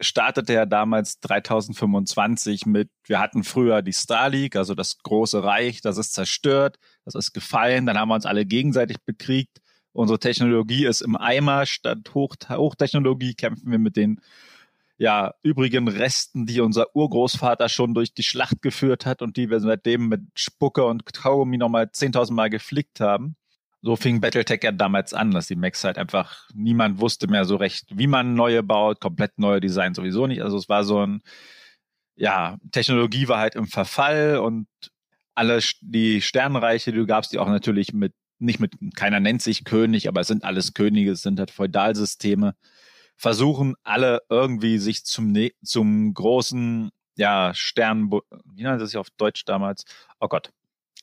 startete er damals 3025 mit, wir hatten früher die Star League, also das große Reich, das ist zerstört, das ist gefallen, dann haben wir uns alle gegenseitig bekriegt unsere Technologie ist im Eimer, statt Hoch Hochtechnologie kämpfen wir mit den ja, übrigen Resten, die unser Urgroßvater schon durch die Schlacht geführt hat und die wir seitdem mit Spucke und Kaugummi nochmal 10.000 Mal geflickt haben. so fing Battletech ja damals an, dass die Macs halt einfach, niemand wusste mehr so recht, wie man neue baut, komplett neue Design sowieso nicht. Also es war so ein, ja, Technologie war halt im Verfall und alle die Sternenreiche, die du gabst, die auch natürlich mit, nicht mit, keiner nennt sich König, aber es sind alles Könige, es sind halt Feudalsysteme, versuchen alle irgendwie sich zum, zum großen, ja, Stern, wie nennt das sich auf Deutsch damals? Oh Gott,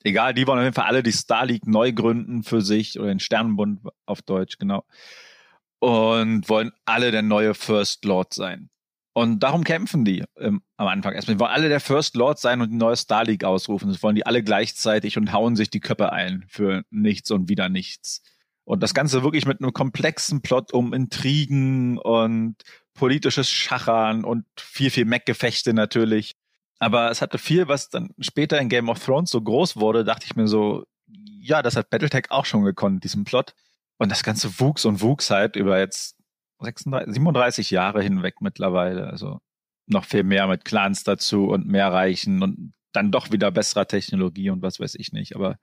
egal, die wollen auf jeden Fall alle die Star League neu gründen für sich oder den Sternenbund auf Deutsch, genau. Und wollen alle der neue First Lord sein. Und darum kämpfen die ähm, am Anfang erstmal. Die wollen alle der First Lord sein und die neue Star League ausrufen. Das wollen die alle gleichzeitig und hauen sich die Köpfe ein für nichts und wieder nichts. Und das Ganze wirklich mit einem komplexen Plot um Intrigen und politisches Schachern und viel, viel Mac-Gefechte natürlich. Aber es hatte viel, was dann später in Game of Thrones so groß wurde, dachte ich mir so, ja, das hat Battletech auch schon gekonnt, diesen Plot. Und das Ganze wuchs und wuchs halt über jetzt 36, 37 Jahre hinweg mittlerweile. Also noch viel mehr mit Clans dazu und mehr Reichen und dann doch wieder besserer Technologie und was weiß ich nicht. Aber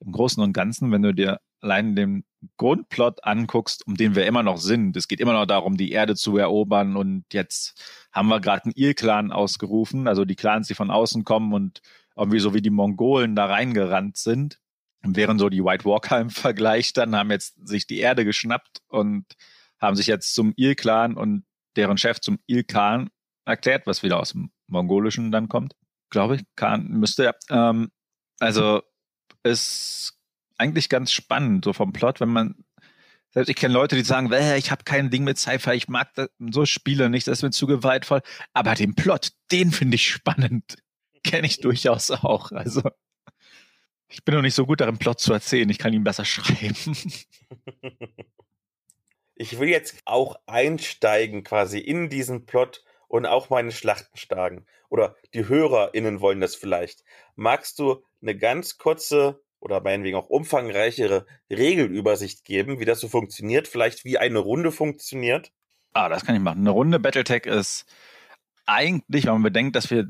im Großen und Ganzen, wenn du dir allein den Grundplot anguckst, um den wir immer noch sind, es geht immer noch darum, die Erde zu erobern und jetzt haben wir gerade einen Il-Clan ausgerufen, also die Clans, die von außen kommen und irgendwie so wie die Mongolen da reingerannt sind. Während so die White Walker im Vergleich dann haben jetzt sich die Erde geschnappt und haben sich jetzt zum Il-Clan und deren Chef zum Il-Khan erklärt, was wieder aus dem Mongolischen dann kommt. Glaube ich, Khan müsste ja. Ähm, also ist eigentlich ganz spannend, so vom Plot, wenn man selbst ich kenne Leute, die sagen, ich habe kein Ding mit Sci-Fi, ich mag das, so Spiele nicht, das ist mir zu gewaltvoll. Aber den Plot, den finde ich spannend. Kenne ich durchaus auch. Also ich bin noch nicht so gut darin, Plot zu erzählen. Ich kann ihn besser schreiben.
Ich will jetzt auch einsteigen quasi in diesen Plot und auch meine Schlachten schlagen. Oder die HörerInnen wollen das vielleicht. Magst du eine ganz kurze oder meinetwegen auch umfangreichere Regelübersicht geben, wie das so funktioniert, vielleicht wie eine Runde funktioniert?
Ah, das kann ich machen. Eine Runde Battletech ist eigentlich, wenn man bedenkt, dass wir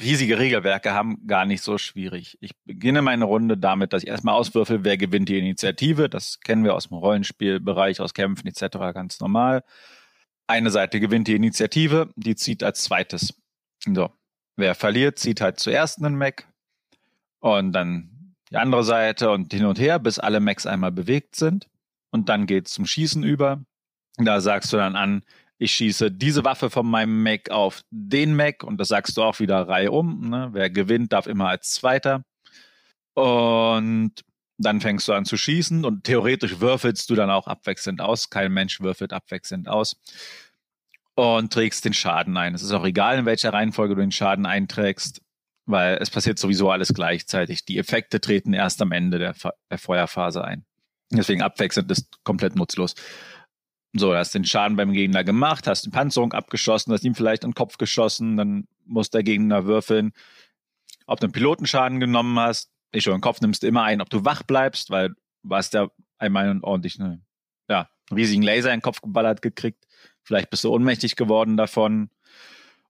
riesige Regelwerke haben, gar nicht so schwierig. Ich beginne meine Runde damit, dass ich erstmal auswürfel, wer gewinnt die Initiative. Das kennen wir aus dem Rollenspielbereich, aus Kämpfen etc. ganz normal. Eine Seite gewinnt die Initiative, die zieht als zweites. So. Wer verliert, zieht halt zuerst einen Mac und dann die andere Seite und hin und her, bis alle Macs einmal bewegt sind. Und dann geht's zum Schießen über. Da sagst du dann an, ich schieße diese Waffe von meinem Mac auf den Mac und das sagst du auch wieder Reihe um. Ne? Wer gewinnt, darf immer als Zweiter. Und dann fängst du an zu schießen und theoretisch würfelst du dann auch abwechselnd aus. Kein Mensch würfelt abwechselnd aus. Und trägst den Schaden ein. Es ist auch egal, in welcher Reihenfolge du den Schaden einträgst weil es passiert sowieso alles gleichzeitig. Die Effekte treten erst am Ende der, der Feuerphase ein. Deswegen abwechselnd ist komplett nutzlos. So, du hast den Schaden beim Gegner gemacht, hast eine Panzerung abgeschossen, hast ihm vielleicht den Kopf geschossen, dann muss der Gegner würfeln, ob du einen Pilotenschaden genommen hast. Ich schon, den Kopf nimmst du immer ein, ob du wach bleibst, weil du hast ja einmal ordentlich eine, ja, einen riesigen Laser in den Kopf geballert gekriegt. Vielleicht bist du ohnmächtig geworden davon.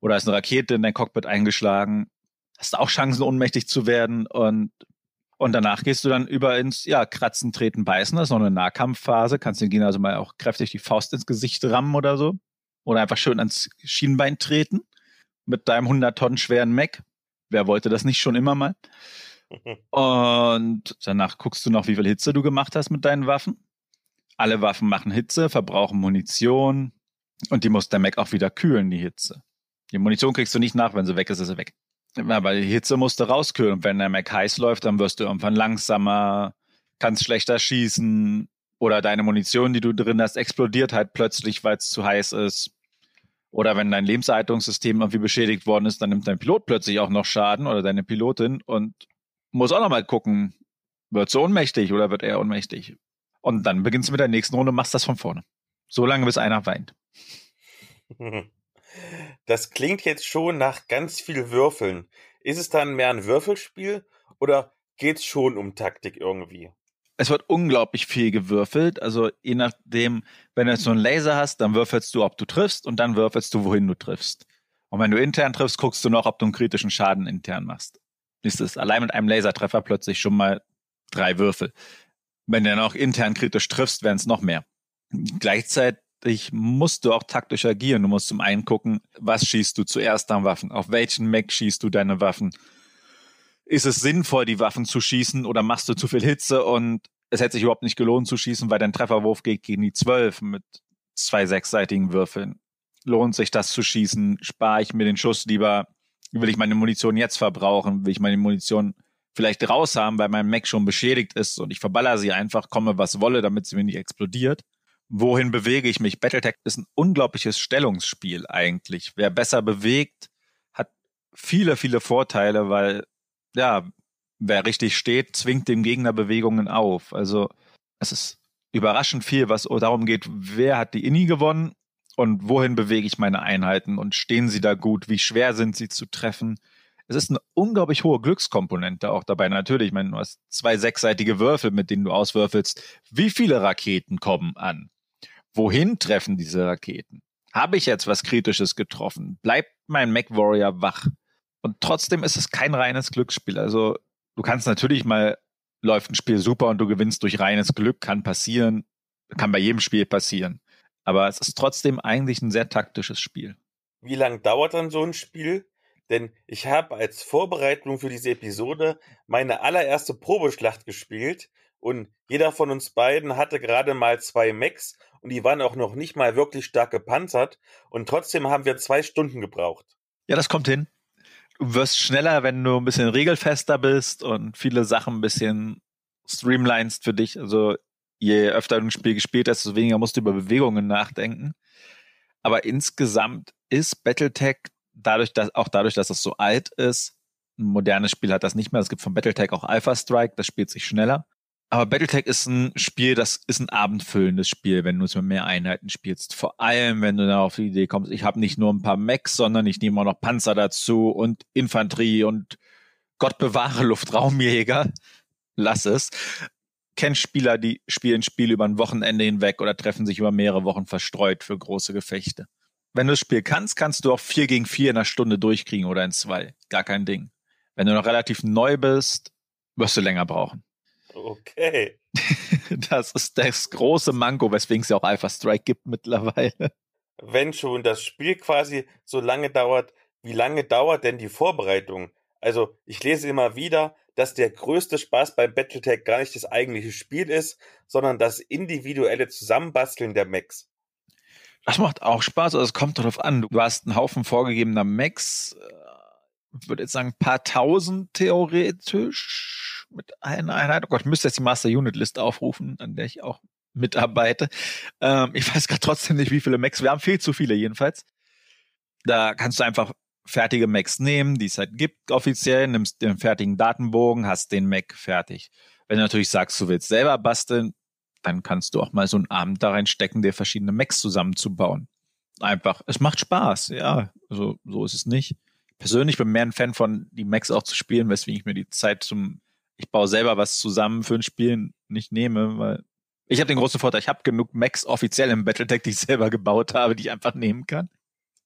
Oder hast eine Rakete in dein Cockpit eingeschlagen hast auch Chancen, ohnmächtig zu werden und und danach gehst du dann über ins, ja, Kratzen, Treten, Beißen. Das ist noch eine Nahkampfphase. Kannst den Gegner also mal auch kräftig die Faust ins Gesicht rammen oder so. Oder einfach schön ans Schienbein treten. Mit deinem 100 Tonnen schweren Mac. Wer wollte das nicht schon immer mal? Und danach guckst du noch, wie viel Hitze du gemacht hast mit deinen Waffen. Alle Waffen machen Hitze, verbrauchen Munition. Und die muss der Mac auch wieder kühlen, die Hitze. Die Munition kriegst du nicht nach, wenn sie weg ist, ist sie weg. Weil die Hitze musste rauskühlen. Und wenn der Mac heiß läuft, dann wirst du irgendwann langsamer, kannst schlechter schießen oder deine Munition, die du drin hast, explodiert halt plötzlich, weil es zu heiß ist. Oder wenn dein Lebenserhaltungssystem irgendwie beschädigt worden ist, dann nimmt dein Pilot plötzlich auch noch Schaden oder deine Pilotin und muss auch nochmal gucken, wird sie ohnmächtig oder wird er ohnmächtig? Und dann beginnst du mit der nächsten Runde und machst das von vorne. So lange, bis einer weint.
Das klingt jetzt schon nach ganz viel Würfeln. Ist es dann mehr ein Würfelspiel oder geht es schon um Taktik irgendwie?
Es wird unglaublich viel gewürfelt. Also je nachdem, wenn du jetzt so einen Laser hast, dann würfelst du, ob du triffst und dann würfelst du, wohin du triffst. Und wenn du intern triffst, guckst du noch, ob du einen kritischen Schaden intern machst. Ist es allein mit einem Lasertreffer plötzlich schon mal drei Würfel. Wenn du dann auch intern kritisch triffst, werden es noch mehr. Gleichzeitig musst du auch taktisch agieren. Du musst zum einen gucken, was schießt du zuerst an Waffen? Auf welchen Mac schießt du deine Waffen? Ist es sinnvoll, die Waffen zu schießen oder machst du zu viel Hitze und es hätte sich überhaupt nicht gelohnt zu schießen, weil dein Trefferwurf geht gegen die zwölf mit zwei sechsseitigen Würfeln. Lohnt sich das zu schießen? Spare ich mir den Schuss lieber? Will ich meine Munition jetzt verbrauchen? Will ich meine Munition vielleicht raus haben, weil mein Mac schon beschädigt ist und ich verballer sie einfach, komme was wolle, damit sie mir nicht explodiert? Wohin bewege ich mich? Battletech ist ein unglaubliches Stellungsspiel eigentlich. Wer besser bewegt, hat viele, viele Vorteile, weil, ja, wer richtig steht, zwingt dem Gegner Bewegungen auf. Also, es ist überraschend viel, was darum geht, wer hat die Inni gewonnen und wohin bewege ich meine Einheiten und stehen sie da gut, wie schwer sind sie zu treffen. Es ist eine unglaublich hohe Glückskomponente auch dabei. Natürlich, ich meine, du hast zwei sechsseitige Würfel, mit denen du auswürfelst. Wie viele Raketen kommen an? Wohin treffen diese Raketen? Habe ich jetzt was Kritisches getroffen? Bleibt mein Mac Warrior wach? Und trotzdem ist es kein reines Glücksspiel. Also du kannst natürlich mal läuft ein Spiel super und du gewinnst durch reines Glück, kann passieren, kann bei jedem Spiel passieren. Aber es ist trotzdem eigentlich ein sehr taktisches Spiel.
Wie lang dauert dann so ein Spiel? Denn ich habe als Vorbereitung für diese Episode meine allererste Probeschlacht gespielt und jeder von uns beiden hatte gerade mal zwei Mechs und die waren auch noch nicht mal wirklich stark gepanzert und trotzdem haben wir zwei Stunden gebraucht.
Ja, das kommt hin du wirst schneller, wenn du ein bisschen regelfester bist und viele Sachen ein bisschen streamlinest für dich. Also je öfter du ein Spiel gespielt hast, desto weniger musst du über Bewegungen nachdenken. Aber insgesamt ist Battletech dadurch, dass auch dadurch, dass es so alt ist, ein modernes Spiel hat das nicht mehr. Es gibt von Battletech auch Alpha Strike, das spielt sich schneller. Aber Battletech ist ein Spiel, das ist ein abendfüllendes Spiel, wenn du es mit mehr Einheiten spielst. Vor allem, wenn du dann auf die Idee kommst, ich habe nicht nur ein paar Mechs, sondern ich nehme auch noch Panzer dazu und Infanterie und Gott bewahre Luftraumjäger. Lass es. Kennst Spieler, die spielen Spiele über ein Wochenende hinweg oder treffen sich über mehrere Wochen verstreut für große Gefechte. Wenn du das Spiel kannst, kannst du auch vier gegen vier in einer Stunde durchkriegen oder in zwei. Gar kein Ding. Wenn du noch relativ neu bist, wirst du länger brauchen.
Okay.
Das ist das große Manko, weswegen es ja auch Alpha Strike gibt mittlerweile.
Wenn schon das Spiel quasi so lange dauert, wie lange dauert denn die Vorbereitung? Also, ich lese immer wieder, dass der größte Spaß beim Battletech gar nicht das eigentliche Spiel ist, sondern das individuelle Zusammenbasteln der Mechs.
Das macht auch Spaß, also es kommt darauf an. Du hast einen Haufen vorgegebener Mechs, ich würde jetzt sagen, ein paar tausend theoretisch mit einer Einheit. Oh Gott, ich müsste jetzt die Master Unit List aufrufen, an der ich auch mitarbeite. Ähm, ich weiß gerade trotzdem nicht, wie viele Macs. Wir haben viel zu viele jedenfalls. Da kannst du einfach fertige Macs nehmen, die es halt gibt offiziell, nimmst den fertigen Datenbogen, hast den Mac fertig. Wenn du natürlich sagst, du willst selber basteln, dann kannst du auch mal so einen Abend da reinstecken, dir verschiedene Macs zusammenzubauen. Einfach, es macht Spaß, ja. Also so ist es nicht. Persönlich bin mehr ein Fan von, die Macs auch zu spielen, weswegen ich mir die Zeit zum ich baue selber was zusammen für ein Spiel nicht nehme, weil ich habe den großen Vorteil, ich habe genug Macs offiziell im Battletech, die ich selber gebaut habe, die ich einfach nehmen kann.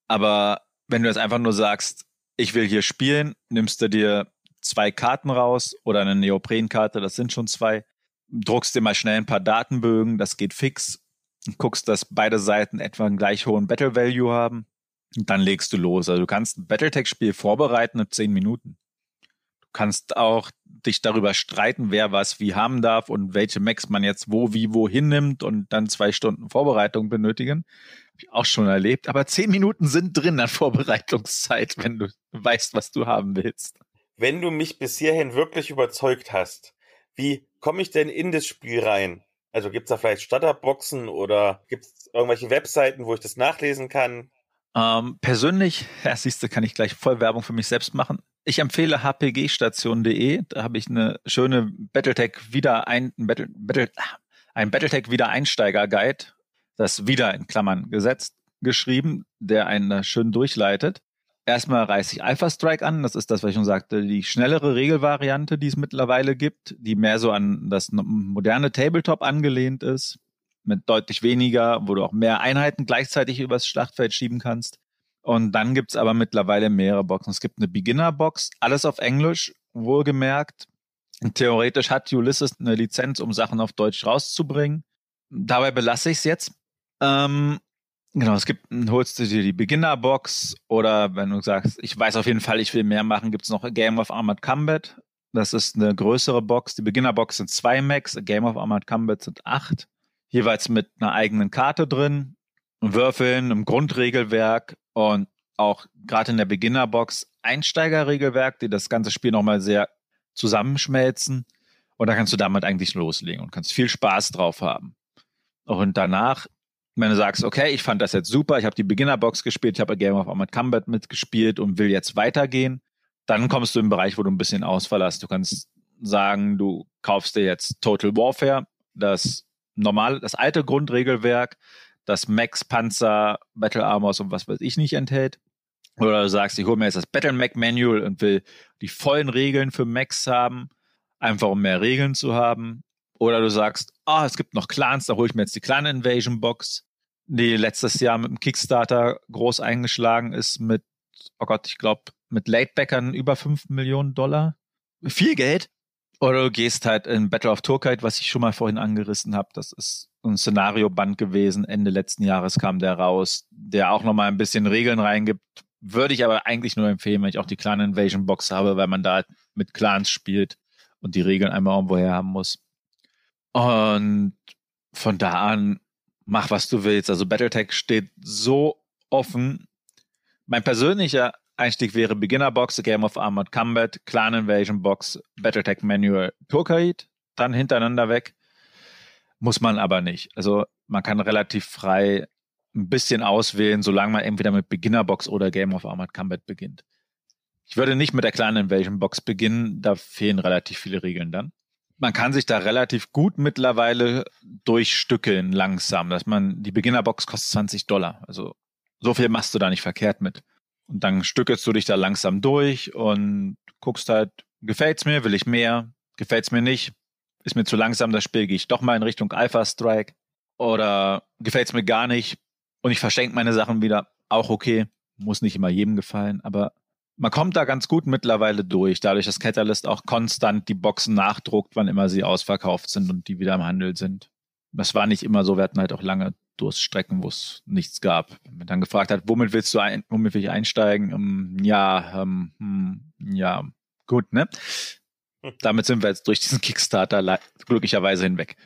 Aber wenn du jetzt einfach nur sagst, ich will hier spielen, nimmst du dir zwei Karten raus oder eine Neoprenkarte, das sind schon zwei, druckst dir mal schnell ein paar Datenbögen, das geht fix, guckst, dass beide Seiten etwa einen gleich hohen Battle Value haben dann legst du los. Also du kannst ein Battletech-Spiel vorbereiten in zehn Minuten kannst auch dich darüber streiten, wer was wie haben darf und welche Macs man jetzt wo, wie, wohin nimmt und dann zwei Stunden Vorbereitung benötigen. Hab ich auch schon erlebt. Aber zehn Minuten sind drin an Vorbereitungszeit, wenn du weißt, was du haben willst.
Wenn du mich bis hierhin wirklich überzeugt hast, wie komme ich denn in das Spiel rein? Also gibt's da vielleicht Starterboxen oder gibt's irgendwelche Webseiten, wo ich das nachlesen kann?
Ähm, persönlich, ja, siehst du, kann ich gleich voll Werbung für mich selbst machen. Ich empfehle hpgstation.de. Da habe ich eine schöne Battletech wieder ein, Battle, Battle, ein Battletech Wiedereinsteiger-Guide, das wieder in Klammern gesetzt, geschrieben, der einen schön durchleitet. Erstmal reiße ich Alpha Strike an. Das ist das, was ich schon sagte, die schnellere Regelvariante, die es mittlerweile gibt, die mehr so an das moderne Tabletop angelehnt ist, mit deutlich weniger, wo du auch mehr Einheiten gleichzeitig übers Schlachtfeld schieben kannst. Und dann gibt's aber mittlerweile mehrere Boxen. Es gibt eine Beginner-Box, alles auf Englisch, wohlgemerkt. Theoretisch hat Ulysses eine Lizenz, um Sachen auf Deutsch rauszubringen. Dabei belasse ich es jetzt. Ähm, genau, es gibt, holst du dir die Beginner-Box oder wenn du sagst, ich weiß auf jeden Fall, ich will mehr machen, gibt es noch Game of Armored Combat. Das ist eine größere Box. Die Beginner-Box sind zwei Max, Game of Armored Combat sind acht. Jeweils mit einer eigenen Karte drin, Würfeln, einem Grundregelwerk und auch gerade in der Beginner-Box Einsteigerregelwerk, die das ganze Spiel nochmal sehr zusammenschmelzen. Und da kannst du damit eigentlich loslegen und kannst viel Spaß drauf haben. Und danach, wenn du sagst, okay, ich fand das jetzt super, ich habe die Beginner-Box gespielt, ich habe Game of Armored Combat mitgespielt und will jetzt weitergehen, dann kommst du im Bereich, wo du ein bisschen Ausfall hast. Du kannst sagen, du kaufst dir jetzt Total Warfare, das normale, das alte Grundregelwerk, das Max Panzer, Battle Armors und was weiß ich nicht enthält. Oder du sagst, ich hole mir jetzt das Battle Mac Manual und will die vollen Regeln für Max haben, einfach um mehr Regeln zu haben. Oder du sagst, ah, oh, es gibt noch Clans, da hole ich mir jetzt die Clan Invasion Box, die letztes Jahr mit dem Kickstarter groß eingeschlagen ist mit, oh Gott, ich glaube, mit Latebackern über 5 Millionen Dollar. Viel Geld. Oder du gehst halt in Battle of Turkite, was ich schon mal vorhin angerissen habe. Das ist ein Szenario-Band gewesen. Ende letzten Jahres kam der raus, der auch nochmal ein bisschen Regeln reingibt, würde ich aber eigentlich nur empfehlen, wenn ich auch die Clan Invasion Box habe, weil man da mit Clans spielt und die Regeln einmal irgendwo her haben muss. Und von da an, mach was du willst. Also Battletech steht so offen. Mein persönlicher Einstieg wäre Beginner Box, Game of Armored Combat, Clan Invasion Box, Battletech Manual, Turkaid, dann hintereinander weg. Muss man aber nicht. Also man kann relativ frei ein bisschen auswählen, solange man entweder mit Beginner Box oder Game of Armored Combat beginnt. Ich würde nicht mit der kleinen Invasion Box beginnen, da fehlen relativ viele Regeln dann. Man kann sich da relativ gut mittlerweile durchstückeln langsam, dass man, die Beginner Box kostet 20 Dollar. Also so viel machst du da nicht verkehrt mit. Und dann stückelst du dich da langsam durch und guckst halt, gefällt's mir, will ich mehr, gefällt's mir nicht, ist mir zu langsam das Spiel, gehe ich doch mal in Richtung Alpha Strike oder gefällt's mir gar nicht, und ich verschenke meine Sachen wieder. Auch okay. Muss nicht immer jedem gefallen, aber man kommt da ganz gut mittlerweile durch, dadurch, dass Catalyst auch konstant die Boxen nachdruckt, wann immer sie ausverkauft sind und die wieder im Handel sind. Das war nicht immer so, wir hatten halt auch lange Durststrecken, wo es nichts gab. Wenn man dann gefragt hat, womit willst du ein, womit will ich einsteigen? Um, ähm, ja, um, hm, ja, gut, ne? Damit sind wir jetzt durch diesen Kickstarter glücklicherweise hinweg.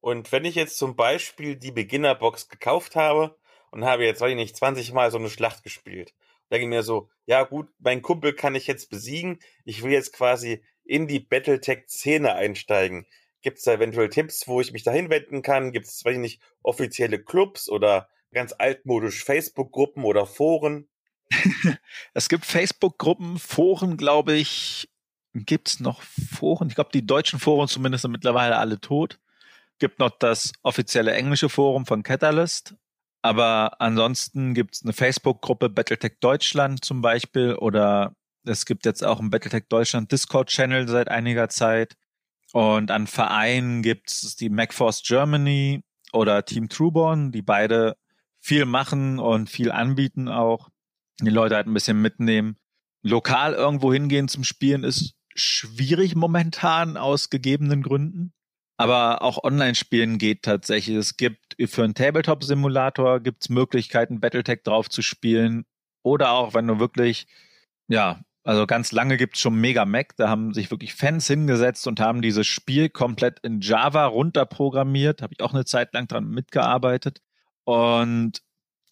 Und wenn ich jetzt zum Beispiel die Beginnerbox gekauft habe und habe jetzt, weiß ich nicht, 20 Mal so eine Schlacht gespielt, denke ich mir so, ja gut, mein Kumpel kann ich jetzt besiegen, ich will jetzt quasi in die Battletech-Szene einsteigen. Gibt es da eventuell Tipps, wo ich mich da hinwenden kann? Gibt es, weiß ich nicht, offizielle Clubs oder ganz altmodisch Facebook-Gruppen oder Foren?
es gibt Facebook-Gruppen, Foren, glaube ich. Gibt es noch Foren? Ich glaube, die deutschen Foren zumindest sind mittlerweile alle tot gibt noch das offizielle englische Forum von Catalyst. Aber ansonsten gibt es eine Facebook-Gruppe Battletech Deutschland zum Beispiel oder es gibt jetzt auch einen Battletech Deutschland Discord-Channel seit einiger Zeit. Und an Vereinen gibt es die MacForce Germany oder Team Trueborn, die beide viel machen und viel anbieten auch. Die Leute halt ein bisschen mitnehmen. Lokal irgendwo hingehen zum Spielen ist schwierig momentan aus gegebenen Gründen. Aber auch Online-Spielen geht tatsächlich. Es gibt für einen Tabletop-Simulator gibt's Möglichkeiten, Battletech drauf zu spielen. Oder auch, wenn du wirklich, ja, also ganz lange gibt's schon Mega Mac, da haben sich wirklich Fans hingesetzt und haben dieses Spiel komplett in Java runterprogrammiert. Habe ich auch eine Zeit lang dran mitgearbeitet. Und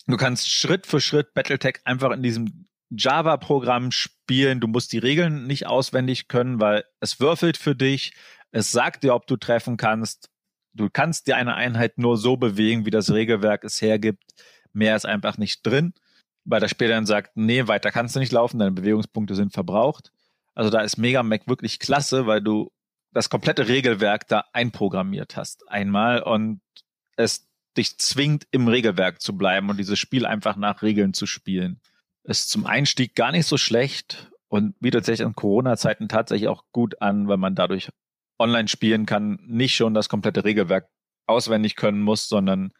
du kannst Schritt für Schritt Battletech einfach in diesem Java-Programm spielen. Du musst die Regeln nicht auswendig können, weil es würfelt für dich. Es sagt dir, ob du treffen kannst. Du kannst dir eine Einheit nur so bewegen, wie das Regelwerk es hergibt. Mehr ist einfach nicht drin, weil das Spiel dann sagt, nee, weiter kannst du nicht laufen, deine Bewegungspunkte sind verbraucht. Also da ist Mega Mac wirklich klasse, weil du das komplette Regelwerk da einprogrammiert hast einmal und es dich zwingt, im Regelwerk zu bleiben und dieses Spiel einfach nach Regeln zu spielen. Ist zum Einstieg gar nicht so schlecht und bietet sich in Corona-Zeiten tatsächlich auch gut an, weil man dadurch online spielen kann, nicht schon das komplette Regelwerk auswendig können muss, sondern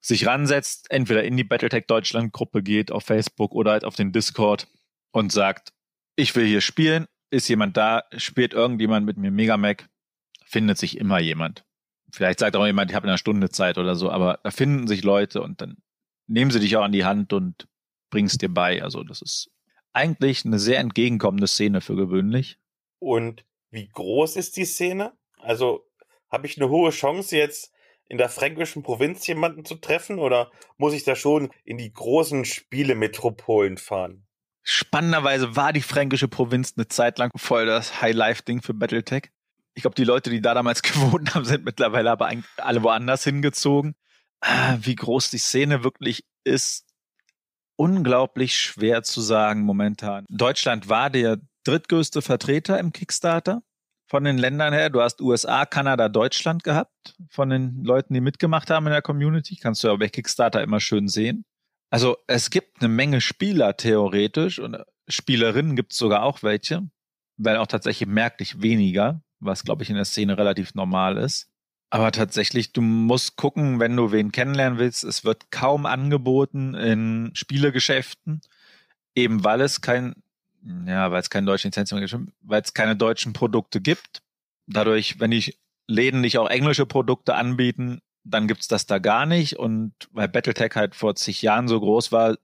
sich ransetzt, entweder in die Battletech Deutschland Gruppe geht auf Facebook oder halt auf den Discord und sagt, ich will hier spielen, ist jemand da, spielt irgendjemand mit mir Megamac, findet sich immer jemand. Vielleicht sagt auch jemand, ich habe eine Stunde Zeit oder so, aber da finden sich Leute und dann nehmen sie dich auch an die Hand und bringst dir bei. Also das ist eigentlich eine sehr entgegenkommende Szene für gewöhnlich.
Und wie groß ist die Szene? Also habe ich eine hohe Chance jetzt in der fränkischen Provinz jemanden zu treffen oder muss ich da schon in die großen Spielemetropolen fahren?
Spannenderweise war die fränkische Provinz eine Zeit lang voll das High-Life-Ding für Battletech. Ich glaube, die Leute, die da damals gewohnt haben, sind mittlerweile aber alle woanders hingezogen. Ah, wie groß die Szene wirklich ist, unglaublich schwer zu sagen momentan. Deutschland war der drittgrößte Vertreter im Kickstarter von den Ländern her. Du hast USA, Kanada, Deutschland gehabt von den Leuten, die mitgemacht haben in der Community. Kannst du ja bei Kickstarter immer schön sehen. Also es gibt eine Menge Spieler theoretisch und Spielerinnen gibt es sogar auch welche, weil auch tatsächlich merklich weniger, was glaube ich in der Szene relativ normal ist. Aber tatsächlich, du musst gucken, wenn du wen kennenlernen willst. Es wird kaum angeboten in Spielegeschäften, eben weil es kein, ja, weil es keine deutschen Lizenzen gibt, weil es keine deutschen Produkte gibt. Dadurch, wenn die Läden nicht auch englische Produkte anbieten, dann gibt's das da gar nicht. Und weil Battletech halt vor zig Jahren so groß war,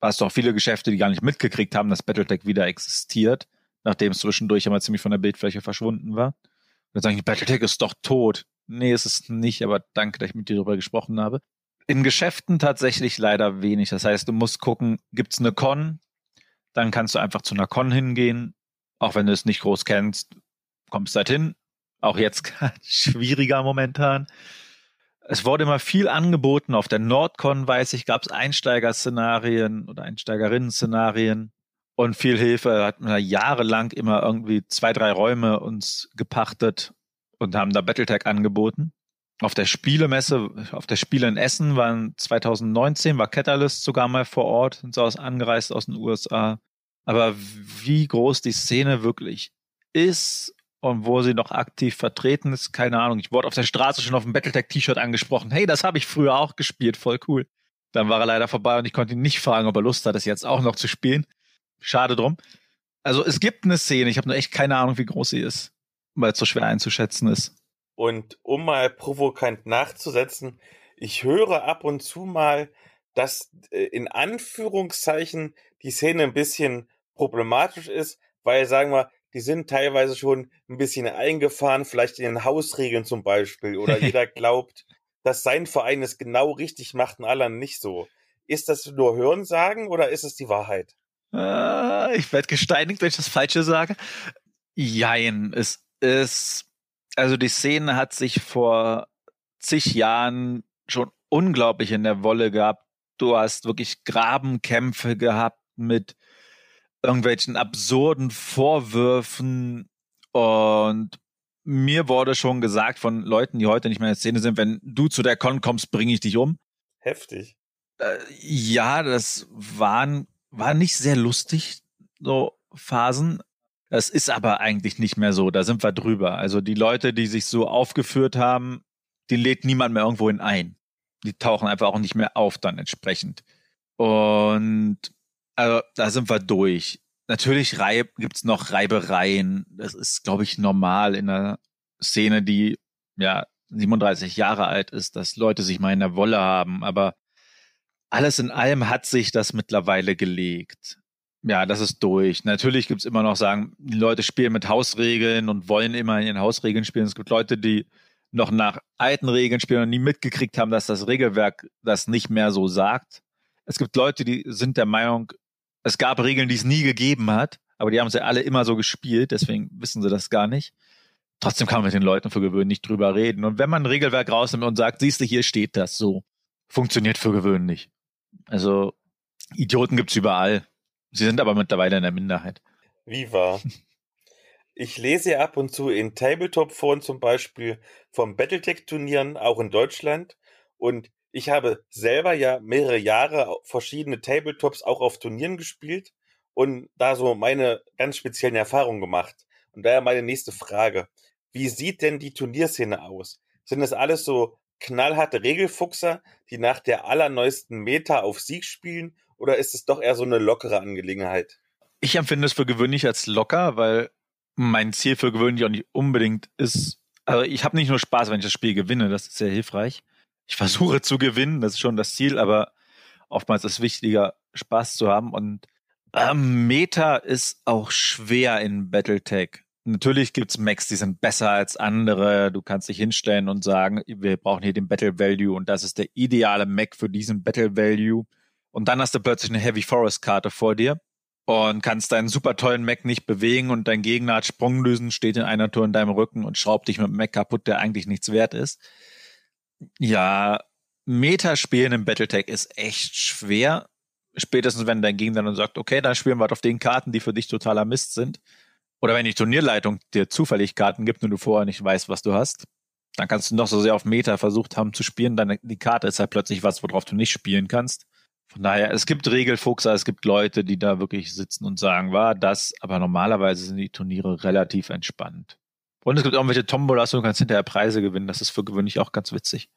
war es doch viele Geschäfte, die gar nicht mitgekriegt haben, dass Battletech wieder existiert, nachdem es zwischendurch immer ziemlich von der Bildfläche verschwunden war. Und dann sagen die, Battletech ist doch tot. Nee, ist es nicht, aber danke, dass ich mit dir darüber gesprochen habe. In Geschäften tatsächlich leider wenig. Das heißt, du musst gucken, gibt's eine Con? Dann kannst du einfach zu einer Con hingehen. Auch wenn du es nicht groß kennst, kommst halt hin. Auch jetzt schwieriger momentan. Es wurde immer viel angeboten. Auf der Nordcon, weiß ich, gab es Einsteigerszenarien oder Einsteigerinnen-Szenarien und viel Hilfe. Hat man jahrelang immer irgendwie zwei, drei Räume uns gepachtet und haben da Battletech angeboten. Auf der Spielemesse, auf der Spiele in Essen waren 2019, war Catalyst sogar mal vor Ort, sind sie aus, angereist aus den USA. Aber wie groß die Szene wirklich ist und wo sie noch aktiv vertreten ist, keine Ahnung. Ich wurde auf der Straße schon auf dem Battletech-T-Shirt angesprochen. Hey, das habe ich früher auch gespielt, voll cool. Dann war er leider vorbei und ich konnte ihn nicht fragen, ob er Lust hat, es jetzt auch noch zu spielen. Schade drum. Also es gibt eine Szene, ich habe nur echt keine Ahnung, wie groß sie ist weil es so schwer einzuschätzen ist.
Und um mal provokant nachzusetzen, ich höre ab und zu mal, dass äh, in Anführungszeichen die Szene ein bisschen problematisch ist, weil, sagen wir, die sind teilweise schon ein bisschen eingefahren, vielleicht in den Hausregeln zum Beispiel, oder jeder glaubt, dass sein Verein es genau richtig macht und alle nicht so. Ist das nur Hörensagen oder ist es die Wahrheit?
Äh, ich werde gesteinigt, wenn ich das Falsche sage. Jein, es ist, also die Szene hat sich vor zig Jahren schon unglaublich in der Wolle gehabt. Du hast wirklich Grabenkämpfe gehabt mit irgendwelchen absurden Vorwürfen und mir wurde schon gesagt von Leuten, die heute nicht mehr in der Szene sind, wenn du zu der Con kommst, bringe ich dich um.
Heftig.
Äh, ja, das waren, war nicht sehr lustig, so Phasen. Das ist aber eigentlich nicht mehr so. Da sind wir drüber. Also die Leute, die sich so aufgeführt haben, die lädt niemand mehr irgendwohin ein. Die tauchen einfach auch nicht mehr auf dann entsprechend. Und also da sind wir durch. Natürlich reib, gibt's noch Reibereien. Das ist, glaube ich, normal in einer Szene, die ja 37 Jahre alt ist, dass Leute sich mal in der Wolle haben. Aber alles in allem hat sich das mittlerweile gelegt. Ja, das ist durch. Natürlich gibt's immer noch sagen, die Leute spielen mit Hausregeln und wollen immer in ihren Hausregeln spielen. Es gibt Leute, die noch nach alten Regeln spielen und nie mitgekriegt haben, dass das Regelwerk das nicht mehr so sagt. Es gibt Leute, die sind der Meinung, es gab Regeln, die es nie gegeben hat, aber die haben sie alle immer so gespielt, deswegen wissen sie das gar nicht. Trotzdem kann man mit den Leuten für gewöhnlich drüber reden. Und wenn man ein Regelwerk rausnimmt und sagt, siehst du, hier steht das so, funktioniert für gewöhnlich. Also Idioten gibt's überall. Sie sind aber mittlerweile in der Minderheit.
Wie wahr? Ich lese ab und zu in Tabletop-Foren zum Beispiel von Battletech-Turnieren, auch in Deutschland. Und ich habe selber ja mehrere Jahre verschiedene Tabletops auch auf Turnieren gespielt und da so meine ganz speziellen Erfahrungen gemacht. Und daher meine nächste Frage. Wie sieht denn die Turnierszene aus? Sind es alles so knallharte Regelfuchser, die nach der allerneuesten Meta auf Sieg spielen oder ist es doch eher so eine lockere Angelegenheit?
Ich empfinde es für gewöhnlich als locker, weil mein Ziel für gewöhnlich auch nicht unbedingt ist, also ich habe nicht nur Spaß, wenn ich das Spiel gewinne, das ist sehr hilfreich. Ich versuche zu gewinnen, das ist schon das Ziel, aber oftmals ist wichtiger, Spaß zu haben. Und ähm, Meta ist auch schwer in Battletech. Natürlich gibt's Macs, die sind besser als andere. Du kannst dich hinstellen und sagen, wir brauchen hier den Battle Value und das ist der ideale Mac für diesen Battle Value. Und dann hast du plötzlich eine Heavy Forest Karte vor dir und kannst deinen super tollen Mac nicht bewegen und dein Gegner hat Sprungdüsen, steht in einer Tour in deinem Rücken und schraubt dich mit dem Mac kaputt, der eigentlich nichts wert ist. Ja, Metaspielen im Battletech ist echt schwer. Spätestens wenn dein Gegner dann sagt, okay, dann spielen wir halt auf den Karten, die für dich totaler Mist sind. Oder wenn die Turnierleitung dir zufällig Karten gibt und du vorher nicht weißt, was du hast, dann kannst du noch so sehr auf Meta versucht haben zu spielen, dann die Karte ist halt plötzlich was, worauf du nicht spielen kannst. Von daher, es gibt Regelfuchser, es gibt Leute, die da wirklich sitzen und sagen, war das, aber normalerweise sind die Turniere relativ entspannt. Und es gibt auch welche Tombolas, du kannst hinterher Preise gewinnen, das ist für gewöhnlich auch ganz witzig.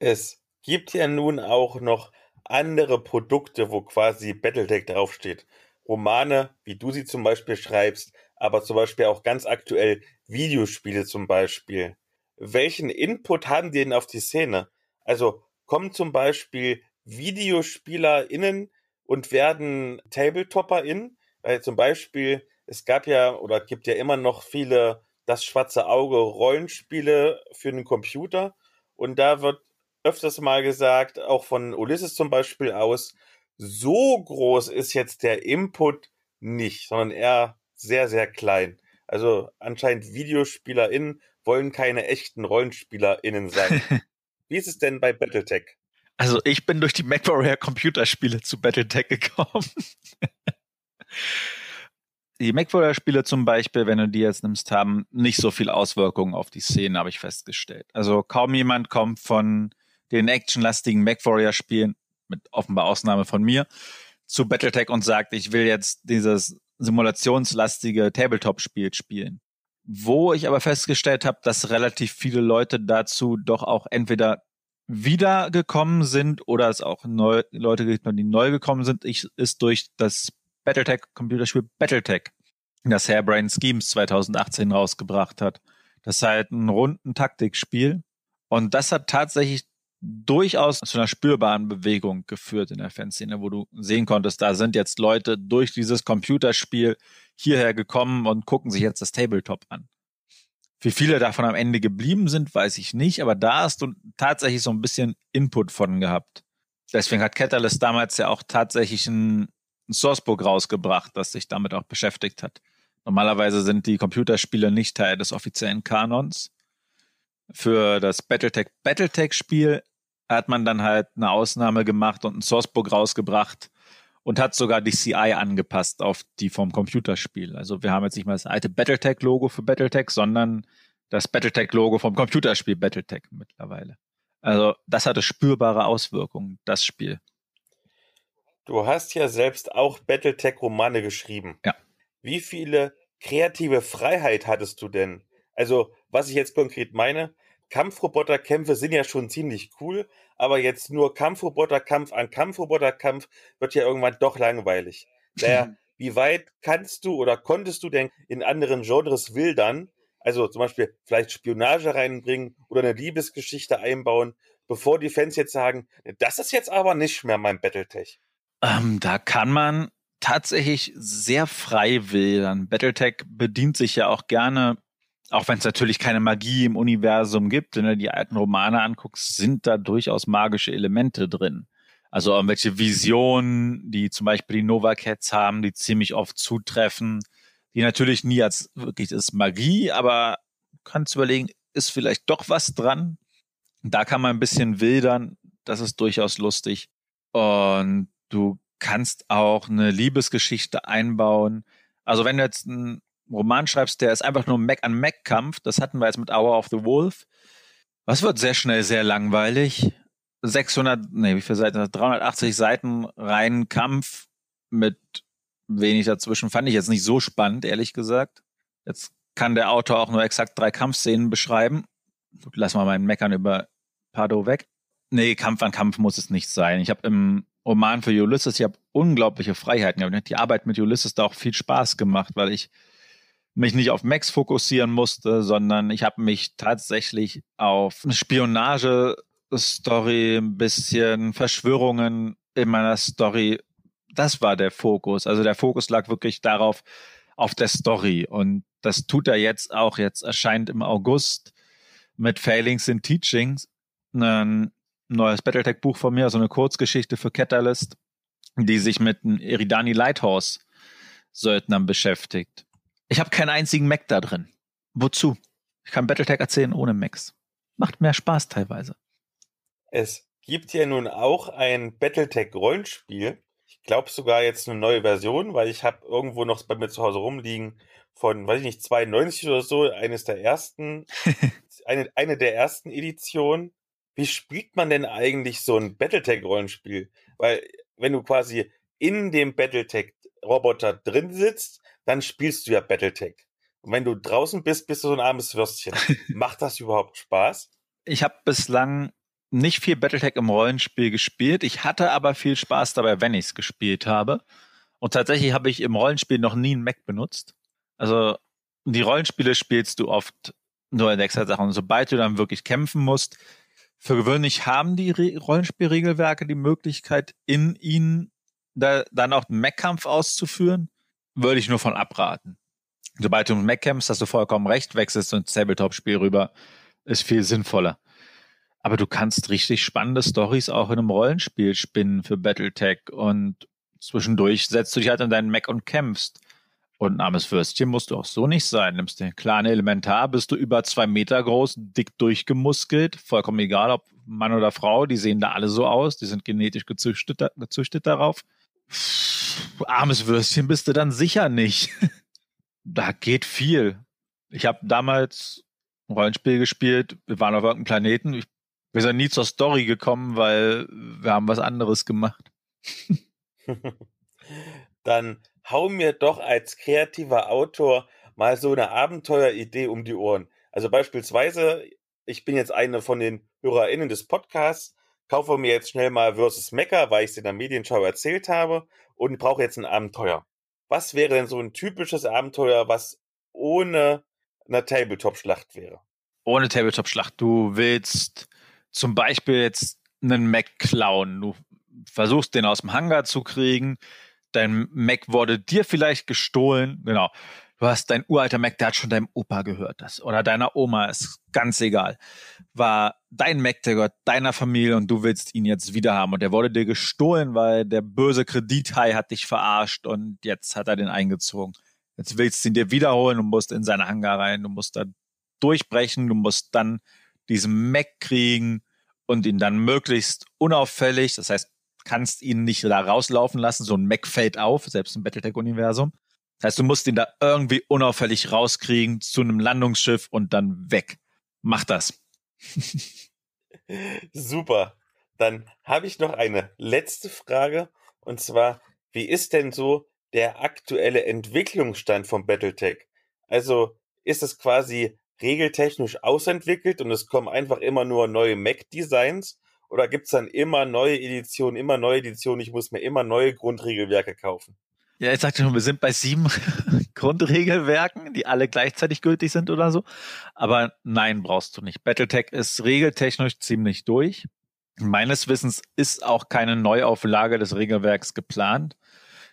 Es gibt ja nun auch noch andere Produkte, wo quasi Battletech draufsteht. Romane, wie du sie zum Beispiel schreibst, aber zum Beispiel auch ganz aktuell Videospiele zum Beispiel. Welchen Input haben die denn auf die Szene? Also kommen zum Beispiel VideospielerInnen und werden TabletopperInnen. Weil zum Beispiel, es gab ja oder gibt ja immer noch viele das schwarze Auge Rollenspiele für den Computer. Und da wird öfters mal gesagt, auch von Ulysses zum Beispiel aus, so groß ist jetzt der Input nicht, sondern eher sehr, sehr klein. Also anscheinend VideospielerInnen wollen keine echten RollenspielerInnen sein. Wie ist es denn bei Battletech?
Also ich bin durch die MacWarrior Computerspiele zu Battletech gekommen. Die MacWarrior-Spiele zum Beispiel, wenn du die jetzt nimmst, haben nicht so viel Auswirkungen auf die Szene, habe ich festgestellt. Also kaum jemand kommt von den actionlastigen MacWarrior-Spielen, mit offenbar Ausnahme von mir, zu Battletech und sagt, ich will jetzt dieses simulationslastige Tabletop-Spiel spielen. Wo ich aber festgestellt habe, dass relativ viele Leute dazu doch auch entweder wiedergekommen sind oder es auch neu, Leute gibt, die neu gekommen sind, ich, ist durch das Battletech Computerspiel Battletech, das Hairbrain Schemes 2018 rausgebracht hat. Das ist halt ein runden Taktikspiel. Und das hat tatsächlich durchaus zu einer spürbaren Bewegung geführt in der Fanszene, wo du sehen konntest, da sind jetzt Leute durch dieses Computerspiel hierher gekommen und gucken sich jetzt das Tabletop an. Wie viele davon am Ende geblieben sind, weiß ich nicht, aber da hast du tatsächlich so ein bisschen Input von gehabt. Deswegen hat Catalyst damals ja auch tatsächlich ein, ein Sourcebook rausgebracht, das sich damit auch beschäftigt hat. Normalerweise sind die Computerspiele nicht Teil des offiziellen Kanons. Für das Battletech Battletech Spiel hat man dann halt eine Ausnahme gemacht und ein Sourcebook rausgebracht, und hat sogar die CI angepasst auf die vom Computerspiel. Also wir haben jetzt nicht mal das alte Battletech-Logo für Battletech, sondern das Battletech-Logo vom Computerspiel Battletech mittlerweile. Also das hatte spürbare Auswirkungen, das Spiel.
Du hast ja selbst auch Battletech-Romane geschrieben.
Ja.
Wie viele kreative Freiheit hattest du denn? Also, was ich jetzt konkret meine, Kampfroboterkämpfe sind ja schon ziemlich cool, aber jetzt nur Kampfroboterkampf an Kampfroboterkampf wird ja irgendwann doch langweilig. Naja, wie weit kannst du oder konntest du denn in anderen Genres wildern? Also zum Beispiel vielleicht Spionage reinbringen oder eine Liebesgeschichte einbauen, bevor die Fans jetzt sagen, das ist jetzt aber nicht mehr mein Battletech.
Ähm, da kann man tatsächlich sehr frei wildern. Battletech bedient sich ja auch gerne auch wenn es natürlich keine Magie im Universum gibt, wenn du die alten Romane anguckst, sind da durchaus magische Elemente drin. Also irgendwelche Visionen, die zum Beispiel die Nova Cats haben, die ziemlich oft zutreffen, die natürlich nie als wirklich ist Magie, aber kannst überlegen, ist vielleicht doch was dran. Da kann man ein bisschen wildern, das ist durchaus lustig. Und du kannst auch eine Liebesgeschichte einbauen. Also wenn du jetzt ein Roman schreibst, der ist einfach nur Mac an Mac-Kampf. Das hatten wir jetzt mit Hour of the Wolf. Was wird sehr schnell sehr langweilig. 600, nee, wie viele Seiten? 380 Seiten rein Kampf mit wenig dazwischen. Fand ich jetzt nicht so spannend, ehrlich gesagt. Jetzt kann der Autor auch nur exakt drei Kampfszenen beschreiben. Lass mal meinen Meckern über Pardo weg. Nee, Kampf an Kampf muss es nicht sein. Ich habe im Roman für Ulysses, ich habe unglaubliche Freiheiten gehabt. Die Arbeit mit Ulysses da auch viel Spaß gemacht, weil ich mich nicht auf Max fokussieren musste, sondern ich habe mich tatsächlich auf eine Spionage-Story, ein bisschen Verschwörungen in meiner Story. Das war der Fokus. Also der Fokus lag wirklich darauf, auf der Story. Und das tut er jetzt auch. Jetzt erscheint im August mit Failings in Teachings ein neues Battletech-Buch von mir, also eine Kurzgeschichte für Catalyst, die sich mit einem Eridani Lighthouse Söldnern beschäftigt. Ich habe keinen einzigen Mac da drin. Wozu? Ich kann Battletech erzählen ohne Macs. Macht mehr Spaß teilweise.
Es gibt ja nun auch ein Battletech-Rollenspiel. Ich glaube sogar jetzt eine neue Version, weil ich habe irgendwo noch bei mir zu Hause rumliegen von, weiß ich nicht, 92 oder so, eines der ersten, eine, eine der ersten Editionen. Wie spielt man denn eigentlich so ein Battletech-Rollenspiel? Weil wenn du quasi in dem Battletech-Roboter drin sitzt, dann spielst du ja Battletech. Und wenn du draußen bist, bist du so ein armes Würstchen. Macht das überhaupt Spaß?
Ich habe bislang nicht viel Battletech im Rollenspiel gespielt. Ich hatte aber viel Spaß dabei, wenn ich es gespielt habe. Und tatsächlich habe ich im Rollenspiel noch nie einen Mac benutzt. Also die Rollenspiele spielst du oft nur in extra Sachen. Und sobald du dann wirklich kämpfen musst, für gewöhnlich haben die Re Rollenspielregelwerke die Möglichkeit, in ihnen da, dann auch den Mac-Kampf auszuführen würde ich nur von abraten. Sobald du mit Mac kämpfst, hast du vollkommen recht, wechselst du ins Tabletop-Spiel rüber, ist viel sinnvoller. Aber du kannst richtig spannende Stories auch in einem Rollenspiel spinnen für Battletech und zwischendurch setzt du dich halt in deinen Mac und kämpfst. Und ein armes Würstchen musst du auch so nicht sein. Nimmst den kleinen Elementar, bist du über zwei Meter groß, dick durchgemuskelt, vollkommen egal, ob Mann oder Frau, die sehen da alle so aus, die sind genetisch gezüchtet, gezüchtet darauf armes Würstchen bist du dann sicher nicht. da geht viel. Ich habe damals ein Rollenspiel gespielt, wir waren auf irgendeinem Planeten. Ich, wir sind nie zur Story gekommen, weil wir haben was anderes gemacht.
dann hau mir doch als kreativer Autor mal so eine Abenteueridee um die Ohren. Also beispielsweise, ich bin jetzt eine von den HörerInnen des Podcasts kaufe mir jetzt schnell mal Versus Mecha, weil ich es in der Medienschau erzählt habe und brauche jetzt ein Abenteuer. Was wäre denn so ein typisches Abenteuer, was ohne eine Tabletop-Schlacht wäre?
Ohne Tabletop-Schlacht. Du willst zum Beispiel jetzt einen Mac klauen. Du versuchst den aus dem Hangar zu kriegen. Dein Mac wurde dir vielleicht gestohlen. Genau du hast dein uralter Mac, der hat schon deinem Opa gehört, das oder deiner Oma, ist ganz egal. War dein Mac, der gehört deiner Familie und du willst ihn jetzt wieder haben und der wurde dir gestohlen, weil der böse Kredithai hat dich verarscht und jetzt hat er den eingezogen. Jetzt willst du ihn dir wiederholen und musst in seine Hangar rein, du musst da durchbrechen, du musst dann diesen Mac kriegen und ihn dann möglichst unauffällig, das heißt, kannst ihn nicht da rauslaufen lassen, so ein Mac fällt auf, selbst im Battletech-Universum. Das heißt, du musst ihn da irgendwie unauffällig rauskriegen zu einem Landungsschiff und dann weg. Mach das.
Super. Dann habe ich noch eine letzte Frage und zwar, wie ist denn so der aktuelle Entwicklungsstand von Battletech? Also ist es quasi regeltechnisch ausentwickelt und es kommen einfach immer nur neue Mac-Designs oder gibt es dann immer neue Editionen, immer neue Editionen, ich muss mir immer neue Grundregelwerke kaufen?
Ja, ich sagte schon, wir sind bei sieben Grundregelwerken, die alle gleichzeitig gültig sind oder so. Aber nein, brauchst du nicht. Battletech ist regeltechnisch ziemlich durch. Meines Wissens ist auch keine Neuauflage des Regelwerks geplant.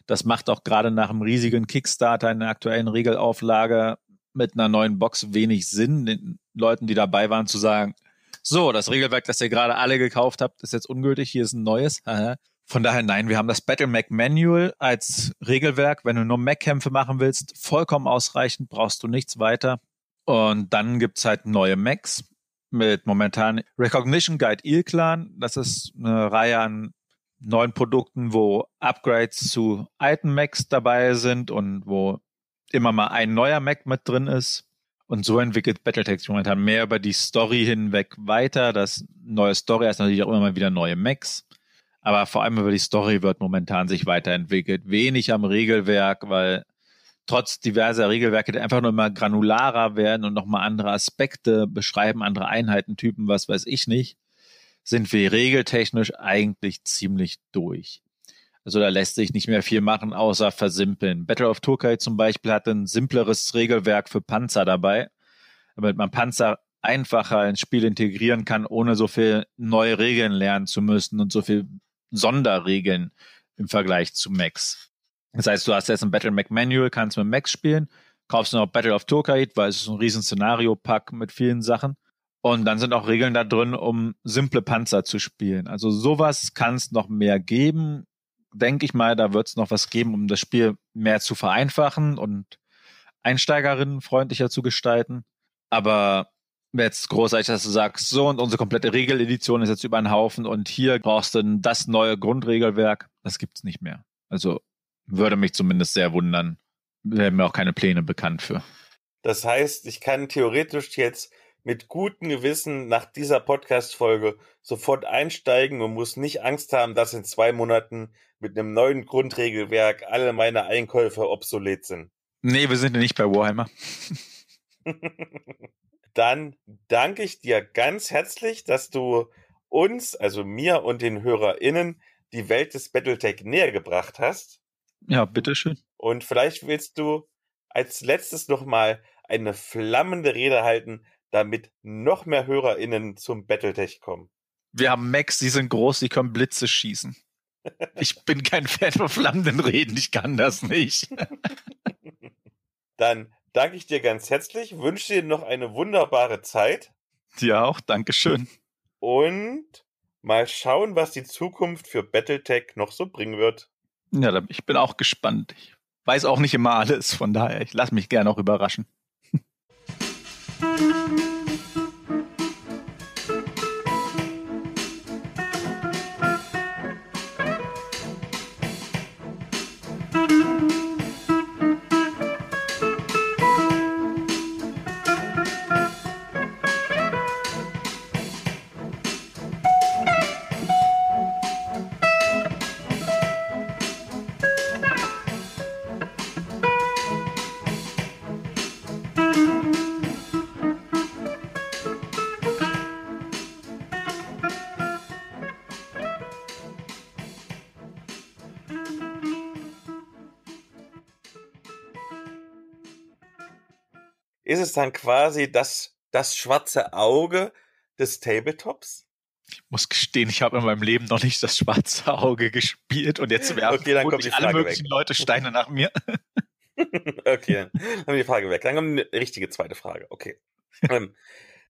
Das macht auch gerade nach einem riesigen Kickstarter in der aktuellen Regelauflage mit einer neuen Box wenig Sinn, den Leuten, die dabei waren, zu sagen, so, das Regelwerk, das ihr gerade alle gekauft habt, ist jetzt ungültig, hier ist ein neues. Von daher nein, wir haben das Battle Mac Manual als Regelwerk. Wenn du nur Mac-Kämpfe machen willst, vollkommen ausreichend, brauchst du nichts weiter. Und dann gibt's halt neue Macs mit momentan Recognition Guide Il Clan. Das ist eine Reihe an neuen Produkten, wo Upgrades zu alten Macs dabei sind und wo immer mal ein neuer Mac mit drin ist. Und so entwickelt Battletech momentan mehr über die Story hinweg weiter. Das neue Story heißt natürlich auch immer mal wieder neue Macs. Aber vor allem über die Story wird momentan sich weiterentwickelt. Wenig am Regelwerk, weil trotz diverser Regelwerke, die einfach nur immer granularer werden und nochmal andere Aspekte beschreiben, andere Einheitentypen, was weiß ich nicht, sind wir regeltechnisch eigentlich ziemlich durch. Also da lässt sich nicht mehr viel machen, außer versimpeln. Battle of Turkey zum Beispiel hat ein simpleres Regelwerk für Panzer dabei, damit man Panzer einfacher ins Spiel integrieren kann, ohne so viel neue Regeln lernen zu müssen und so viel Sonderregeln im Vergleich zu Max. Das heißt, du hast jetzt ein Battle Mac Manual, kannst mit Max spielen, kaufst noch Battle of Turkite, weil es ist ein riesen Szenario-Pack mit vielen Sachen. Und dann sind auch Regeln da drin, um simple Panzer zu spielen. Also sowas kann es noch mehr geben. Denke ich mal, da wird es noch was geben, um das Spiel mehr zu vereinfachen und Einsteigerinnen freundlicher zu gestalten. Aber jetzt großartig, dass du sagst, so und unsere komplette Regeledition ist jetzt über einen Haufen und hier brauchst du das neue Grundregelwerk, das gibt's nicht mehr. Also würde mich zumindest sehr wundern. Werden mir auch keine Pläne bekannt für.
Das heißt, ich kann theoretisch jetzt mit gutem Gewissen nach dieser Podcast-Folge sofort einsteigen und muss nicht Angst haben, dass in zwei Monaten mit einem neuen Grundregelwerk alle meine Einkäufe obsolet sind.
Nee, wir sind ja nicht bei Warhammer.
Dann danke ich dir ganz herzlich, dass du uns, also mir und den HörerInnen, die Welt des Battletech näher gebracht hast.
Ja, bitteschön.
Und vielleicht willst du als letztes nochmal eine flammende Rede halten, damit noch mehr HörerInnen zum Battletech kommen.
Wir haben Max, die sind groß, die können Blitze schießen. Ich bin kein Fan von flammenden Reden, ich kann das nicht.
Dann danke ich dir ganz herzlich, wünsche dir noch eine wunderbare Zeit.
Dir auch, Dankeschön.
Und mal schauen, was die Zukunft für Battletech noch so bringen wird.
Ja, ich bin auch gespannt. Ich weiß auch nicht immer alles, von daher, ich lasse mich gerne auch überraschen.
Ist dann quasi das, das schwarze Auge des Tabletops?
Ich muss gestehen, ich habe in meinem Leben noch nicht das schwarze Auge gespielt und jetzt werfen okay, dann kommt die Frage alle möglichen weg. Leute Steine nach mir.
okay, dann haben wir die Frage weg. Dann kommt eine richtige zweite Frage. Okay. Ähm,